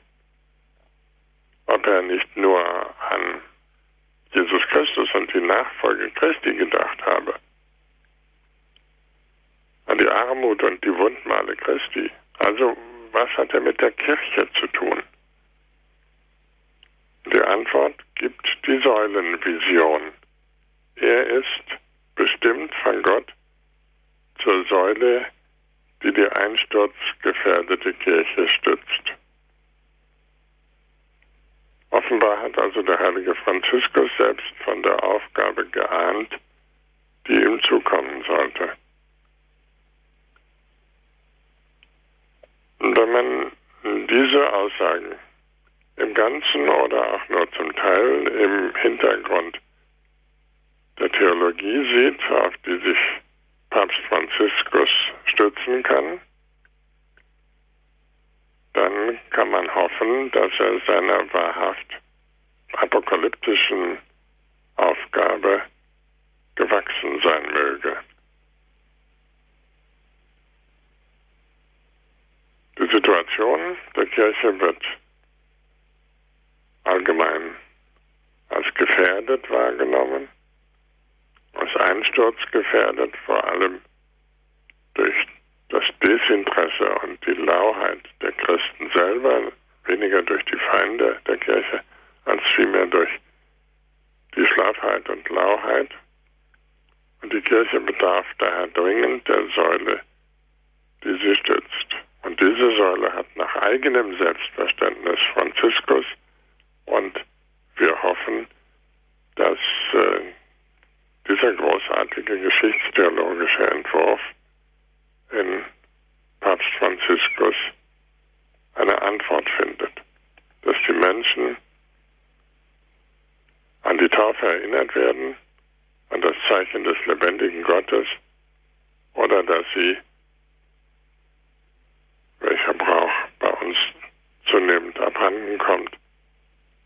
Ob er nicht nur an Jesus Christus und die Nachfolge Christi gedacht habe, an die Armut und die Wundmale Christi. Also was hat er mit der Kirche zu tun? Die Antwort gibt die Säulenvision. Er ist bestimmt von Gott zur Säule, die die einsturzgefährdete Kirche stützt. Offenbar hat also der heilige Franziskus selbst von der Aufgabe geahnt, die ihm zukommen sollte. Und wenn man diese Aussagen im Ganzen oder auch nur zum Teil im Hintergrund der Theologie sieht, auf die sich Papst Franziskus stützen kann, dann kann man hoffen, dass er seiner wahrhaft apokalyptischen Aufgabe gewachsen sein möge. Die Situation der Kirche wird allgemein als gefährdet wahrgenommen, als einsturzgefährdet, vor allem durch das Desinteresse und die Lauheit der Christen selber, weniger durch die Feinde der Kirche, als vielmehr durch die Schlaffheit und Lauheit. Und die Kirche bedarf daher dringend der Säule, die sie stützt. Und diese Säule hat nach eigenem Selbstverständnis Franziskus und wir hoffen, dass äh, dieser großartige geschichtstheologische Entwurf in Papst Franziskus eine Antwort findet, dass die Menschen an die Taufe erinnert werden, an das Zeichen des lebendigen Gottes oder dass sie, welcher Brauch bei uns zunehmend abhanden kommt,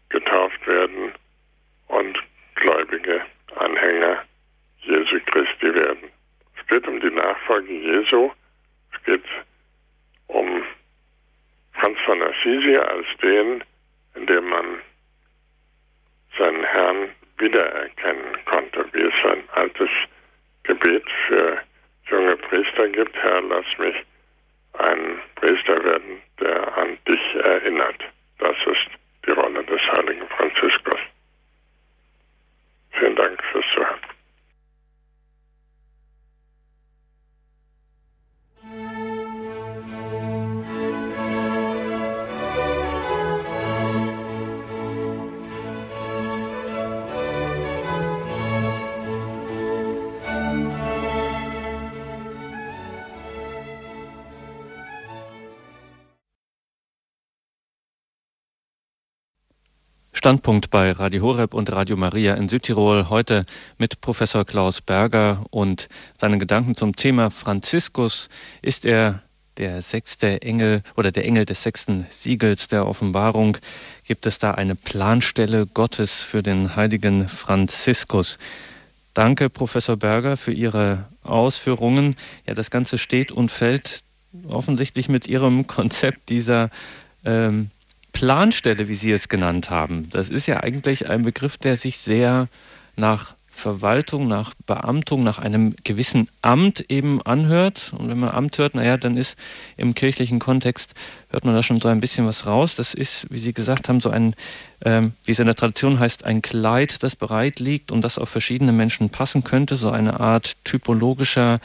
getauft werden und gläubige Anhänger Jesu Christi werden. Es geht um die Nachfolge Jesu. Es geht um Franz von Assisi als den, in dem man seinen Herrn wiedererkennen konnte, wie es ein altes Gebet für junge Priester gibt. Herr, lass mich ein Priester werden, der an dich erinnert. Das ist die Rolle des heiligen Franziskus. Vielen Dank fürs Zuhören. Standpunkt bei Radio Horeb und Radio Maria in Südtirol. Heute mit Professor Klaus Berger und seinen Gedanken zum Thema Franziskus. Ist er der sechste Engel oder der Engel des sechsten Siegels der Offenbarung? Gibt es da eine Planstelle Gottes für den heiligen Franziskus? Danke, Professor Berger, für Ihre Ausführungen. Ja, das Ganze steht und fällt offensichtlich mit Ihrem Konzept dieser ähm, Planstelle, wie Sie es genannt haben. Das ist ja eigentlich ein Begriff, der sich sehr nach Verwaltung, nach Beamtung, nach einem gewissen Amt eben anhört. Und wenn man Amt hört, naja, dann ist im kirchlichen Kontext, hört man da schon so ein bisschen was raus. Das ist, wie Sie gesagt haben, so ein, ähm, wie es in der Tradition heißt, ein Kleid, das bereit liegt und das auf verschiedene Menschen passen könnte. So eine Art typologischer,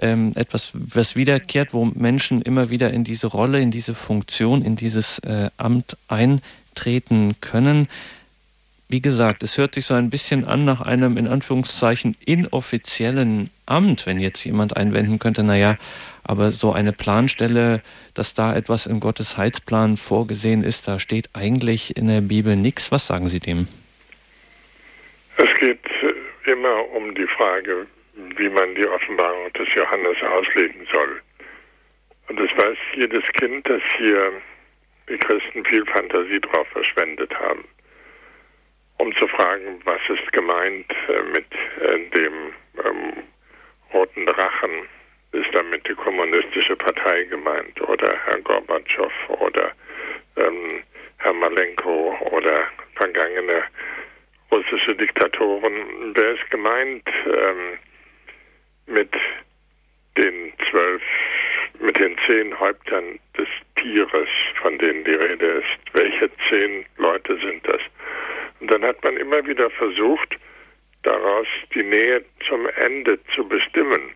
ähm, etwas, was wiederkehrt, wo Menschen immer wieder in diese Rolle, in diese Funktion, in dieses äh, Amt eintreten können wie gesagt, es hört sich so ein bisschen an nach einem in Anführungszeichen inoffiziellen Amt, wenn jetzt jemand einwenden könnte, naja, aber so eine Planstelle, dass da etwas in Gottes Heilsplan vorgesehen ist, da steht eigentlich in der Bibel nichts. Was sagen Sie dem? Es geht immer um die Frage, wie man die Offenbarung des Johannes auslegen soll. Und es weiß jedes Kind, dass hier die Christen viel Fantasie drauf verschwendet haben um zu fragen, was ist gemeint äh, mit äh, dem ähm, roten Drachen? Ist damit die kommunistische Partei gemeint oder Herr Gorbatschow oder ähm, Herr Malenko oder vergangene russische Diktatoren? Wer ist gemeint ähm, mit den zwölf, mit den zehn Häuptern des Tieres, von denen die Rede ist? Welche zehn Leute sind das? Und dann hat man immer wieder versucht, daraus die Nähe zum Ende zu bestimmen.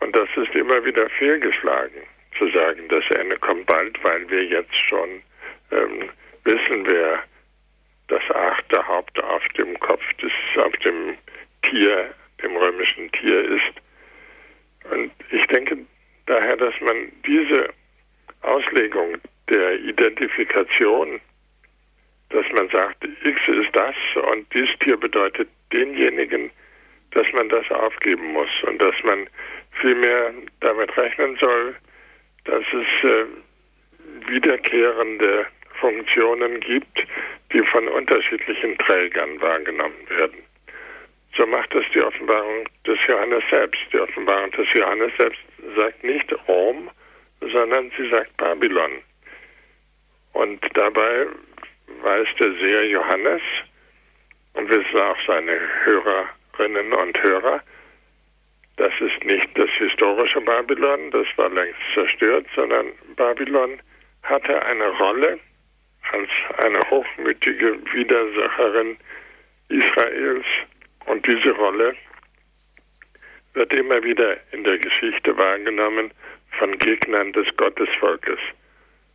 Und das ist immer wieder fehlgeschlagen, zu sagen, das Ende kommt bald, weil wir jetzt schon ähm, wissen, wer das achte Haupt auf dem Kopf des, auf dem Tier, dem römischen Tier ist. Und ich denke daher, dass man diese Auslegung der Identifikation dass man sagt, X ist das und dieses Tier bedeutet denjenigen, dass man das aufgeben muss und dass man vielmehr damit rechnen soll, dass es äh, wiederkehrende Funktionen gibt, die von unterschiedlichen Trägern wahrgenommen werden. So macht es die Offenbarung des Johannes selbst. Die Offenbarung des Johannes selbst sagt nicht Rom, sondern sie sagt Babylon. Und dabei weiß der Seher Johannes und wissen auch seine Hörerinnen und Hörer, das ist nicht das historische Babylon, das war längst zerstört, sondern Babylon hatte eine Rolle als eine hochmütige Widersacherin Israels und diese Rolle wird immer wieder in der Geschichte wahrgenommen von Gegnern des Gottesvolkes.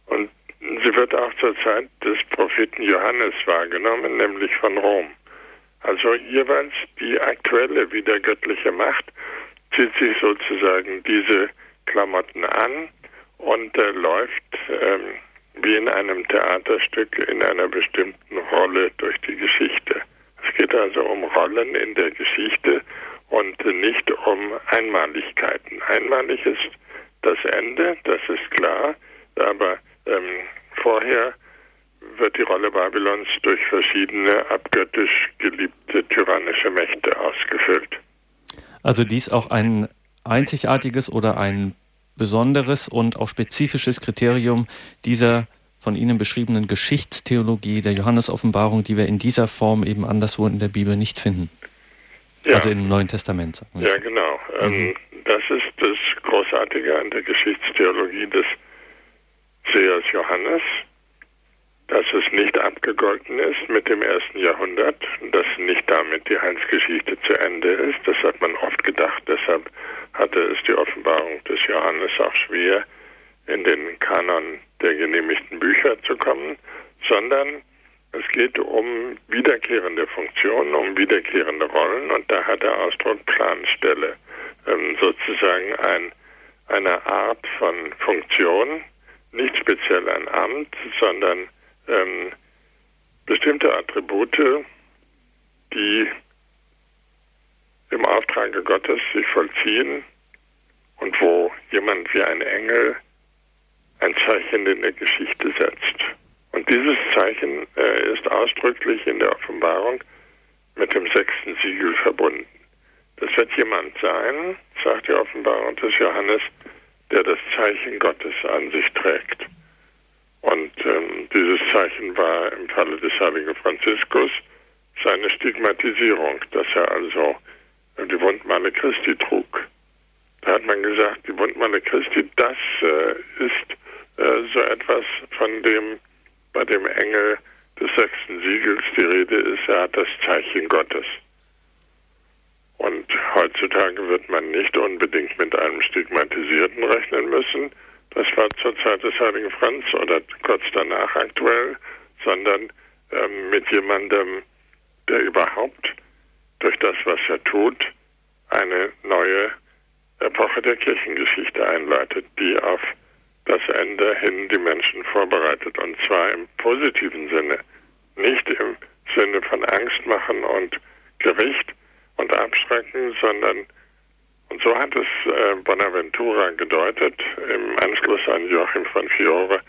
Und Sie wird auch zur Zeit des Propheten Johannes wahrgenommen, nämlich von Rom. Also jeweils die aktuelle wiedergöttliche Macht zieht sich sozusagen diese Klamotten an und äh, läuft ähm, wie in einem Theaterstück in einer bestimmten Rolle durch die Geschichte. Es geht also um Rollen in der Geschichte und nicht um Einmaligkeiten. Einmalig ist das Ende, das ist klar, aber ähm, vorher wird die Rolle Babylons durch verschiedene abgöttisch geliebte tyrannische Mächte ausgefüllt. Also dies auch ein einzigartiges oder ein besonderes und auch spezifisches Kriterium dieser von Ihnen beschriebenen Geschichtstheologie der Johannes-Offenbarung, die wir in dieser Form eben anderswo in der Bibel nicht finden. Ja. Also im Neuen Testament. Ja, genau. Ähm, mhm. Das ist das Großartige an der Geschichtstheologie des Sehers Johannes, dass es nicht abgegolten ist mit dem ersten Jahrhundert, dass nicht damit die Heilsgeschichte zu Ende ist. Das hat man oft gedacht. Deshalb hatte es die Offenbarung des Johannes auch schwer, in den Kanon der genehmigten Bücher zu kommen, sondern es geht um wiederkehrende Funktionen, um wiederkehrende Rollen. Und da hat der Ausdruck Planstelle ähm, sozusagen ein, eine Art von Funktion, nicht speziell ein Amt, sondern ähm, bestimmte Attribute, die im Auftrage Gottes sich vollziehen und wo jemand wie ein Engel ein Zeichen in der Geschichte setzt. Und dieses Zeichen äh, ist ausdrücklich in der Offenbarung mit dem sechsten Siegel verbunden. Das wird jemand sein, sagt die Offenbarung des Johannes, der das Zeichen Gottes an sich trägt. Und ähm, dieses Zeichen war im Falle des heiligen Franziskus seine Stigmatisierung, dass er also die Wundmale Christi trug. Da hat man gesagt, die Wundmale Christi, das äh, ist äh, so etwas, von dem bei dem Engel des sechsten Siegels die Rede ist, er hat das Zeichen Gottes. Und heutzutage wird man nicht unbedingt mit einem Stigmatisierten rechnen müssen. Das war zur Zeit des Heiligen Franz oder kurz danach aktuell, sondern ähm, mit jemandem, der überhaupt durch das, was er tut, eine neue Epoche der Kirchengeschichte einleitet, die auf das Ende hin die Menschen vorbereitet. Und zwar im positiven Sinne, nicht im Sinne von Angst machen und Gericht und Abschrecken, sondern, und so hat es äh, Bonaventura gedeutet, im Anschluss an Joachim von Fiore,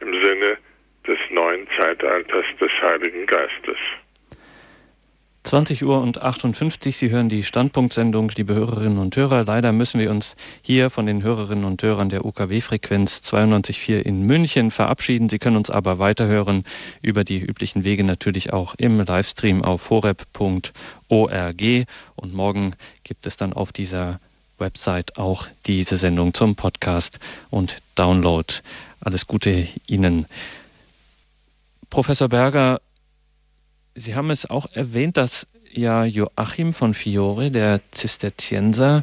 im Sinne des neuen Zeitalters des Heiligen Geistes. 20 Uhr und 58. Sie hören die Standpunktsendung, liebe Hörerinnen und Hörer. Leider müssen wir uns hier von den Hörerinnen und Hörern der UKW-Frequenz 92.4 in München verabschieden. Sie können uns aber weiterhören über die üblichen Wege natürlich auch im Livestream auf horeb.org. Und morgen gibt es dann auf dieser Website auch diese Sendung zum Podcast und Download. Alles Gute Ihnen. Professor Berger, Sie haben es auch erwähnt, dass ja Joachim von Fiore, der Zisterzienser,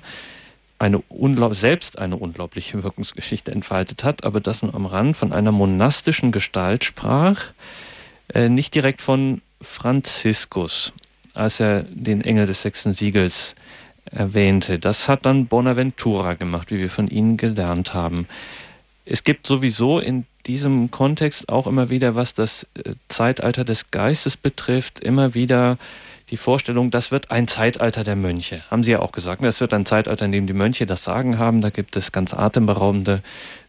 eine selbst eine unglaubliche Wirkungsgeschichte entfaltet hat, aber das nur am Rand von einer monastischen Gestalt sprach, äh, nicht direkt von Franziskus, als er den Engel des sechsten Siegels erwähnte. Das hat dann Bonaventura gemacht, wie wir von Ihnen gelernt haben. Es gibt sowieso in diesem Kontext auch immer wieder, was das äh, Zeitalter des Geistes betrifft, immer wieder die Vorstellung, das wird ein Zeitalter der Mönche. Haben Sie ja auch gesagt, das wird ein Zeitalter, in dem die Mönche das Sagen haben. Da gibt es ganz atemberaubende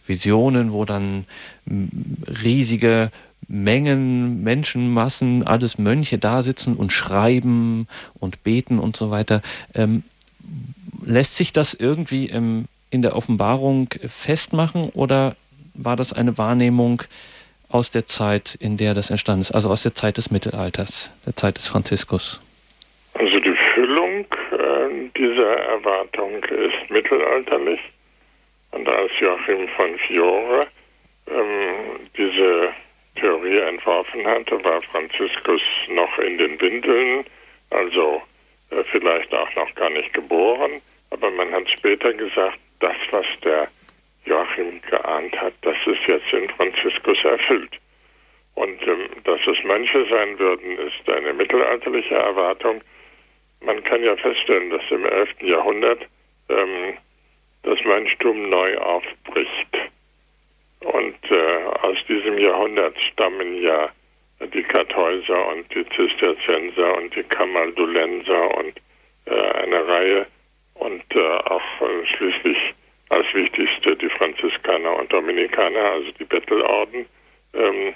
Visionen, wo dann riesige Mengen, Menschenmassen, alles Mönche da sitzen und schreiben und beten und so weiter. Ähm, lässt sich das irgendwie im, in der Offenbarung festmachen oder war das eine Wahrnehmung aus der Zeit, in der das entstanden ist, also aus der Zeit des Mittelalters, der Zeit des Franziskus? Also die Füllung äh, dieser Erwartung ist mittelalterlich. Und als Joachim von Fiore ähm, diese Theorie entworfen hatte, war Franziskus noch in den Windeln, also äh, vielleicht auch noch gar nicht geboren. Aber man hat später gesagt, das, was der Joachim geahnt hat, das ist jetzt in Franziskus erfüllt. Und ähm, dass es Mönche sein würden, ist eine mittelalterliche Erwartung. Man kann ja feststellen, dass im 11. Jahrhundert ähm, das Mönchtum neu aufbricht. Und äh, aus diesem Jahrhundert stammen ja die Kartäuser und die Zisterzienser und die Kamaldulenser und äh, eine Reihe und äh, auch äh, schließlich als wichtigste die Franziskaner und Dominikaner, also die Bettelorden. Ähm,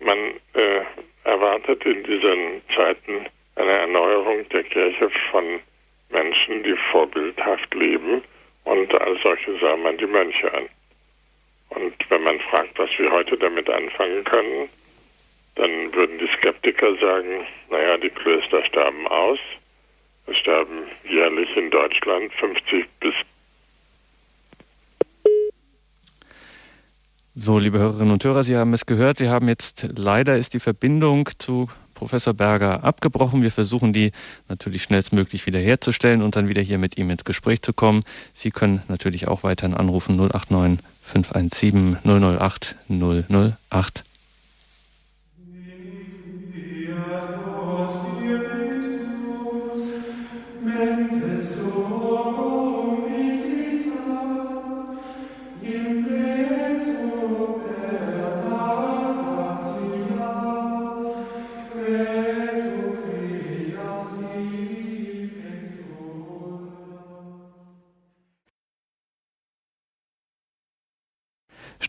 man äh, erwartet in diesen Zeiten eine Erneuerung der Kirche von Menschen, die vorbildhaft leben und als solche sah man die Mönche an. Und wenn man fragt, was wir heute damit anfangen können, dann würden die Skeptiker sagen, naja, die Klöster sterben aus. Es sterben jährlich in Deutschland 50 bis So, liebe Hörerinnen und Hörer, Sie haben es gehört. Wir haben jetzt leider ist die Verbindung zu Professor Berger abgebrochen. Wir versuchen die natürlich schnellstmöglich wiederherzustellen und dann wieder hier mit ihm ins Gespräch zu kommen. Sie können natürlich auch weiterhin anrufen 089 517 008 008.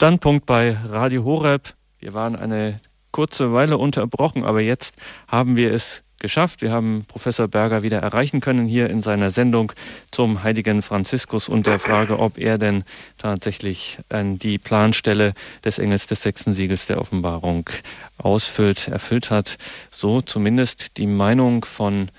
Standpunkt bei Radio Horeb. Wir waren eine kurze Weile unterbrochen, aber jetzt haben wir es geschafft. Wir haben Professor Berger wieder erreichen können hier in seiner Sendung zum heiligen Franziskus und der Frage, ob er denn tatsächlich die Planstelle des Engels des sechsten Siegels der Offenbarung ausfüllt, erfüllt hat. So zumindest die Meinung von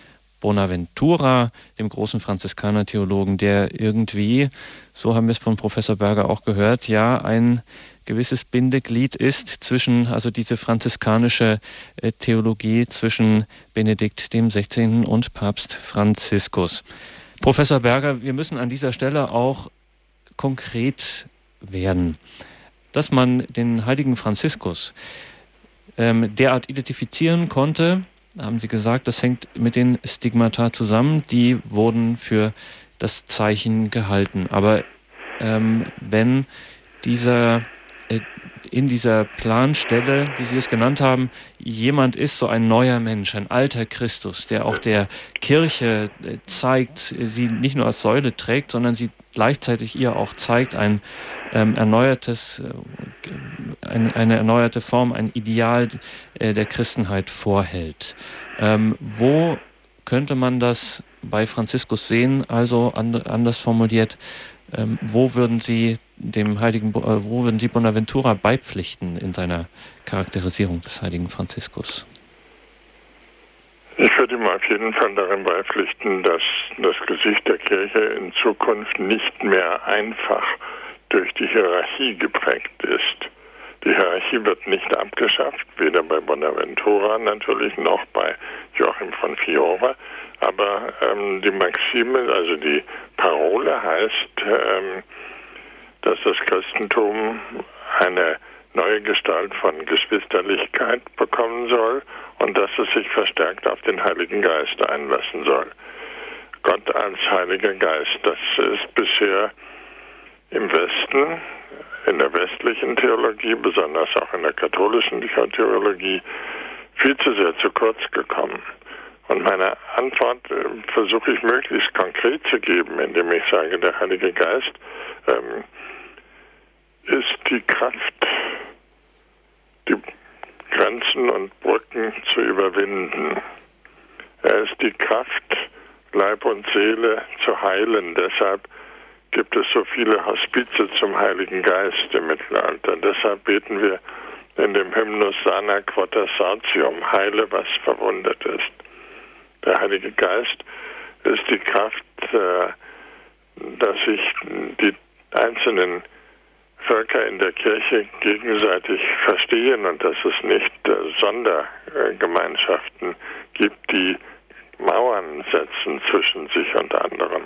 Bonaventura, dem großen Franziskaner-Theologen, der irgendwie, so haben wir es von Professor Berger auch gehört, ja ein gewisses Bindeglied ist zwischen, also diese franziskanische äh, Theologie zwischen Benedikt dem 16. und Papst Franziskus. Professor Berger, wir müssen an dieser Stelle auch konkret werden, dass man den heiligen Franziskus ähm, derart identifizieren konnte, haben Sie gesagt, das hängt mit den Stigmata zusammen, die wurden für das Zeichen gehalten. Aber ähm, wenn dieser äh, in dieser Planstelle, wie Sie es genannt haben, jemand ist, so ein neuer Mensch, ein alter Christus, der auch der Kirche äh, zeigt, sie nicht nur als Säule trägt, sondern sie gleichzeitig ihr auch zeigt, ein ähm, erneuertes, äh, ein, eine erneuerte Form, ein Ideal äh, der Christenheit vorhält. Ähm, wo könnte man das bei Franziskus sehen? Also and, anders formuliert, ähm, wo würden Sie dem heiligen, äh, würden Sie Bonaventura beipflichten in seiner Charakterisierung des heiligen Franziskus? Ich würde ihm auf jeden Fall darin beipflichten, dass das Gesicht der Kirche in Zukunft nicht mehr einfach durch die Hierarchie geprägt ist. Die Hierarchie wird nicht abgeschafft, weder bei Bonaventura natürlich noch bei Joachim von Fiore. Aber ähm, die Maxime, also die Parole heißt, ähm, dass das Christentum eine neue Gestalt von Geschwisterlichkeit bekommen soll und dass es sich verstärkt auf den Heiligen Geist einlassen soll. Gott als Heiliger Geist, das ist bisher im Westen, in der westlichen Theologie, besonders auch in der katholischen Theologie, viel zu sehr zu kurz gekommen. Und meine Antwort äh, versuche ich möglichst konkret zu geben, indem ich sage, der Heilige Geist ähm, ist die Kraft, die Grenzen und Brücken zu überwinden. Er ist die Kraft, Leib und Seele zu heilen. Deshalb gibt es so viele Hospize zum Heiligen Geist im Mittelalter. Deshalb beten wir in dem Hymnus Sana Quota Sortium, heile, was verwundet ist. Der Heilige Geist ist die Kraft, äh, dass sich die einzelnen Völker in der Kirche gegenseitig verstehen und dass es nicht äh, Sondergemeinschaften gibt, die Mauern setzen zwischen sich und anderen.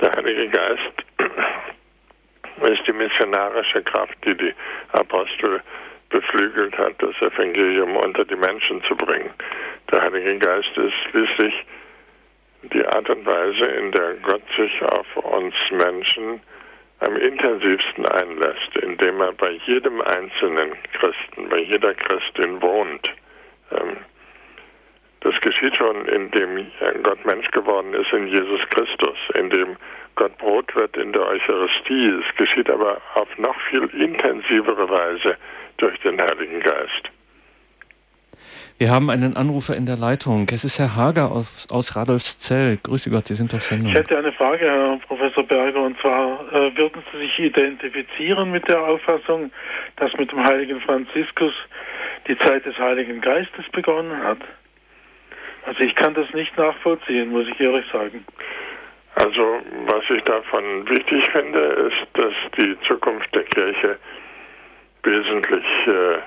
Der Heilige Geist ist die missionarische Kraft, die die Apostel beflügelt hat, das Evangelium unter die Menschen zu bringen. Der Heilige Geist ist schließlich die Art und Weise, in der Gott sich auf uns Menschen am intensivsten einlässt, indem er bei jedem einzelnen Christen, bei jeder Christin wohnt. Ähm, das geschieht schon, indem Gott Mensch geworden ist in Jesus Christus, indem Gott Brot wird in der Eucharistie. Es geschieht aber auf noch viel intensivere Weise durch den Heiligen Geist. Wir haben einen Anrufer in der Leitung. Es ist Herr Hager aus, aus Radolfszell. Grüße Gott, Sie sind auf Sendung. Ich hätte eine Frage, Herr Professor Berger, und zwar äh, würden Sie sich identifizieren mit der Auffassung, dass mit dem heiligen Franziskus die Zeit des Heiligen Geistes begonnen hat? Also ich kann das nicht nachvollziehen, muss ich ehrlich sagen. Also was ich davon wichtig finde, ist, dass die Zukunft der Kirche wesentlich äh,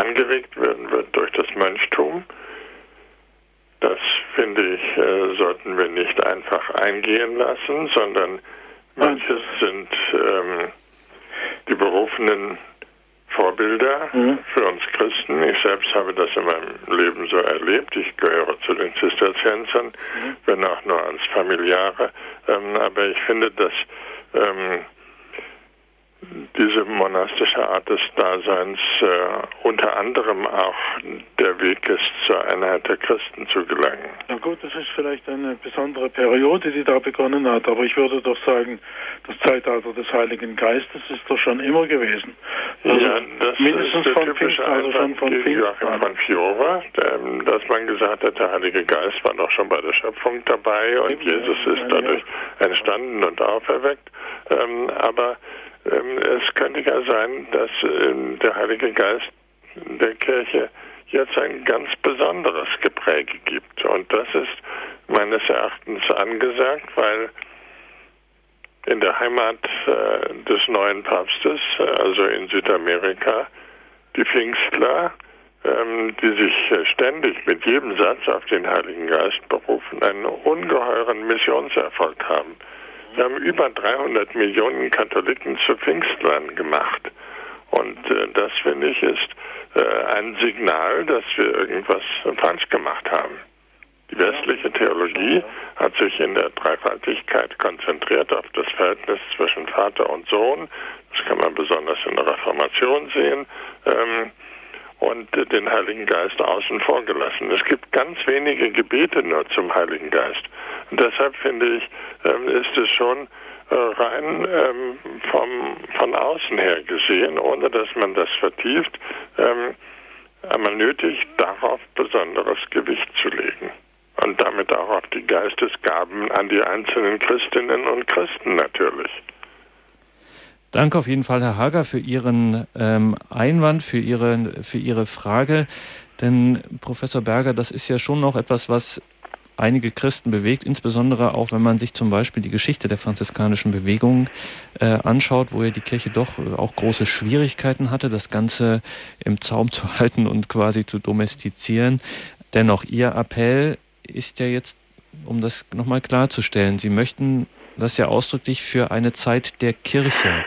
angeregt werden wird durch das Mönchtum. Das finde ich, äh, sollten wir nicht einfach eingehen lassen, sondern manches sind ähm, die berufenen Vorbilder mhm. für uns Christen. Ich selbst habe das in meinem Leben so erlebt. Ich gehöre zu den Zisterziensern, mhm. wenn auch nur als Familiare. Ähm, aber ich finde, dass ähm, diese monastische Art des Daseins äh, unter anderem auch der Weg ist, zur Einheit der Christen zu gelangen. Na gut, das ist vielleicht eine besondere Periode, die da begonnen hat, aber ich würde doch sagen, das Zeitalter des Heiligen Geistes ist doch schon immer gewesen. Also ja, das mindestens ist von Pfingst, also schon von Pfingst. Joachim von Fiora, ähm, dass man gesagt hat, der Heilige Geist war doch schon bei der Schöpfung dabei und Jesus ist dadurch entstanden und auferweckt. Ähm, aber es könnte ja sein, dass ähm, der Heilige Geist der Kirche jetzt ein ganz besonderes Gepräge gibt. Und das ist meines Erachtens angesagt, weil in der Heimat äh, des neuen Papstes, also in Südamerika, die Pfingstler, ähm, die sich ständig mit jedem Satz auf den Heiligen Geist berufen, einen ungeheuren Missionserfolg haben. Wir haben über 300 Millionen Katholiken zu Pfingstlern gemacht. Und äh, das, finde ich, ist äh, ein Signal, dass wir irgendwas falsch gemacht haben. Die westliche Theologie hat sich in der Dreifaltigkeit konzentriert auf das Verhältnis zwischen Vater und Sohn. Das kann man besonders in der Reformation sehen. Ähm, und den Heiligen Geist außen vor gelassen. Es gibt ganz wenige Gebete nur zum Heiligen Geist. Und deshalb finde ich, ähm, ist es schon äh, rein ähm, vom, von außen her gesehen, ohne dass man das vertieft, ähm, einmal nötig, darauf besonderes Gewicht zu legen. Und damit auch auf die Geistesgaben an die einzelnen Christinnen und Christen natürlich. Danke auf jeden Fall, Herr Hager, für Ihren ähm, Einwand, für Ihre, für Ihre Frage. Denn Professor Berger, das ist ja schon noch etwas, was einige Christen bewegt, insbesondere auch wenn man sich zum Beispiel die Geschichte der franziskanischen Bewegung äh, anschaut, wo ja die Kirche doch äh, auch große Schwierigkeiten hatte, das Ganze im Zaum zu halten und quasi zu domestizieren. Dennoch, Ihr Appell ist ja jetzt, um das nochmal klarzustellen, Sie möchten das ja ausdrücklich für eine Zeit der Kirche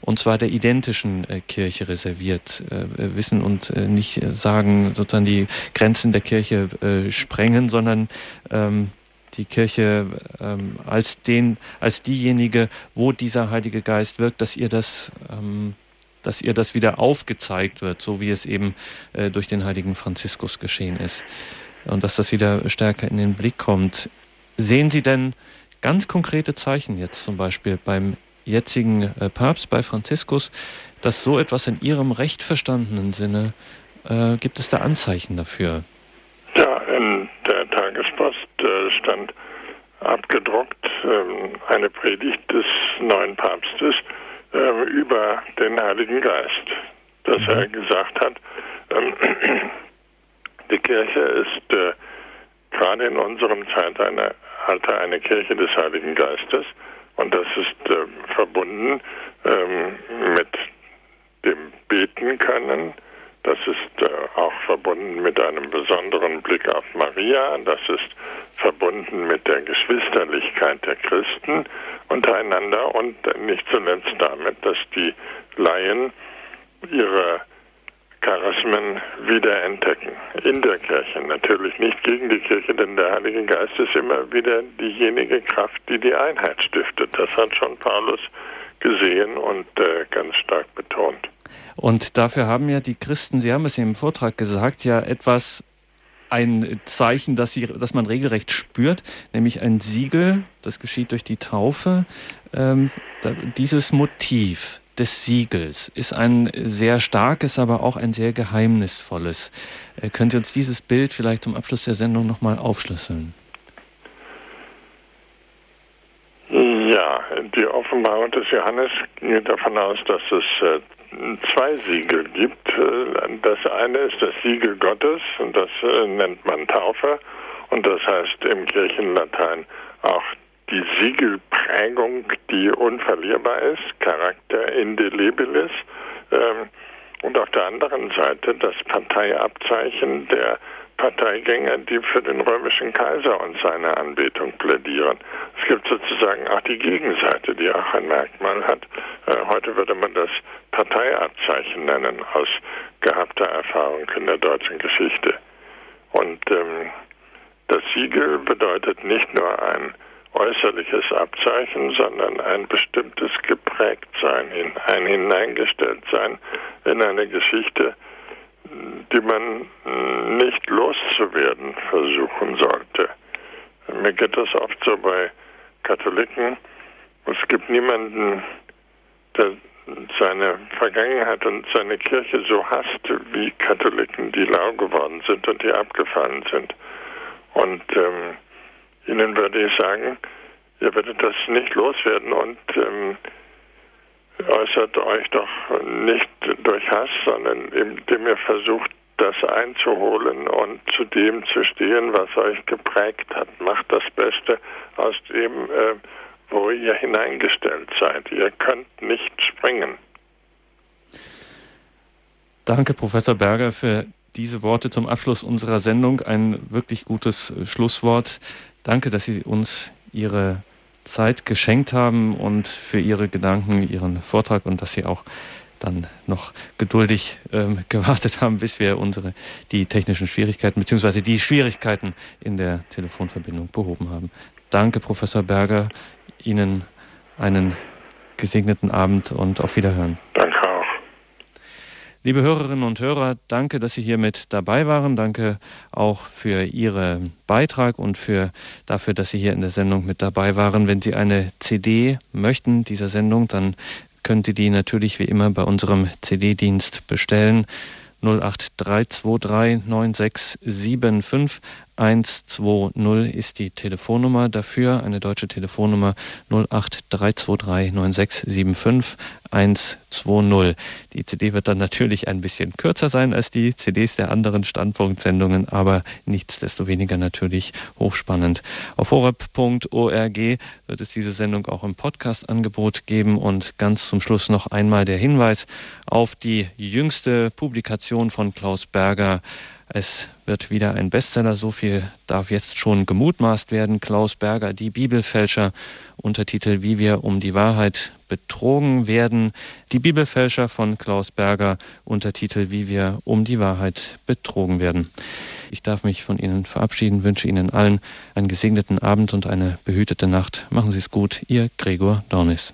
und zwar der identischen äh, Kirche reserviert äh, wissen und äh, nicht sagen, sozusagen die Grenzen der Kirche äh, sprengen, sondern ähm, die Kirche ähm, als den, als diejenige, wo dieser Heilige Geist wirkt, dass ihr das, ähm, dass ihr das wieder aufgezeigt wird, so wie es eben äh, durch den Heiligen Franziskus geschehen ist und dass das wieder stärker in den Blick kommt. Sehen Sie denn ganz konkrete Zeichen jetzt zum Beispiel beim jetzigen äh, Papst, bei Franziskus, dass so etwas in Ihrem recht verstandenen Sinne, äh, gibt es da Anzeichen dafür? Ja, in der Tagespost äh, stand abgedruckt ähm, eine Predigt des neuen Papstes äh, über den Heiligen Geist, dass mhm. er gesagt hat, ähm, die Kirche ist äh, gerade in unserem Zeitalter eine Kirche des Heiligen Geistes und das ist äh, verbunden ähm, mit dem Beten können. Das ist äh, auch verbunden mit einem besonderen Blick auf Maria. Das ist verbunden mit der Geschwisterlichkeit der Christen untereinander und nicht zuletzt damit, dass die Laien ihre Charismen wiederentdecken. In der Kirche, natürlich nicht gegen die Kirche, denn der Heilige Geist ist immer wieder diejenige Kraft, die die Einheit stiftet. Das hat schon Paulus gesehen und äh, ganz stark betont. Und dafür haben ja die Christen, Sie haben es im Vortrag gesagt, ja etwas ein Zeichen, das, sie, das man regelrecht spürt, nämlich ein Siegel, das geschieht durch die Taufe. Ähm, dieses Motiv, des Siegels ist ein sehr starkes, aber auch ein sehr geheimnisvolles. Äh, können Sie uns dieses Bild vielleicht zum Abschluss der Sendung nochmal aufschlüsseln? Ja, die Offenbarung des Johannes geht davon aus, dass es äh, zwei Siegel gibt. Äh, das eine ist das Siegel Gottes und das nennt man Taufe und das heißt im Kirchenlatein auch die Siegelprägung, die unverlierbar ist, Charakter indelebilis, ähm, und auf der anderen Seite das Parteiabzeichen der Parteigänger, die für den römischen Kaiser und seine Anbetung plädieren. Es gibt sozusagen auch die Gegenseite, die auch ein Merkmal hat. Äh, heute würde man das Parteiabzeichen nennen, aus gehabter Erfahrung in der deutschen Geschichte. Und ähm, das Siegel bedeutet nicht nur ein äußerliches Abzeichen, sondern ein bestimmtes Geprägtsein, ein Hineingestelltsein in eine Geschichte, die man nicht loszuwerden versuchen sollte. Mir geht das oft so bei Katholiken. Es gibt niemanden, der seine Vergangenheit und seine Kirche so hasst wie Katholiken, die lau geworden sind und die abgefallen sind. Und ähm, Ihnen würde ich sagen, ihr werdet das nicht loswerden und ähm, äußert euch doch nicht durch Hass, sondern indem ihr versucht, das einzuholen und zu dem zu stehen, was euch geprägt hat. Macht das Beste aus dem, äh, wo ihr hineingestellt seid. Ihr könnt nicht springen. Danke, Professor Berger, für diese Worte zum Abschluss unserer Sendung. Ein wirklich gutes Schlusswort. Danke, dass Sie uns Ihre Zeit geschenkt haben und für Ihre Gedanken, Ihren Vortrag und dass Sie auch dann noch geduldig ähm, gewartet haben, bis wir unsere die technischen Schwierigkeiten bzw. die Schwierigkeiten in der Telefonverbindung behoben haben. Danke, Professor Berger. Ihnen einen gesegneten Abend und auf Wiederhören. Danke. Liebe Hörerinnen und Hörer, danke, dass Sie hier mit dabei waren. Danke auch für Ihren Beitrag und für, dafür, dass Sie hier in der Sendung mit dabei waren. Wenn Sie eine CD möchten dieser Sendung, dann können Sie die natürlich wie immer bei unserem CD-Dienst bestellen. 08323 9675 120 ist die Telefonnummer dafür, eine deutsche Telefonnummer 08323 9675 120. Die CD wird dann natürlich ein bisschen kürzer sein als die CDs der anderen Standpunktsendungen, aber nichtsdestoweniger natürlich hochspannend. Auf horeb.org wird es diese Sendung auch im Podcast-Angebot geben und ganz zum Schluss noch einmal der Hinweis auf die jüngste Publikation von Klaus Berger es wird wieder ein Bestseller, so viel darf jetzt schon gemutmaßt werden. Klaus Berger, die Bibelfälscher, Untertitel Wie wir um die Wahrheit betrogen werden. Die Bibelfälscher von Klaus Berger, Untertitel Wie wir um die Wahrheit betrogen werden. Ich darf mich von Ihnen verabschieden, wünsche Ihnen allen einen gesegneten Abend und eine behütete Nacht. Machen Sie es gut, Ihr Gregor Dornis.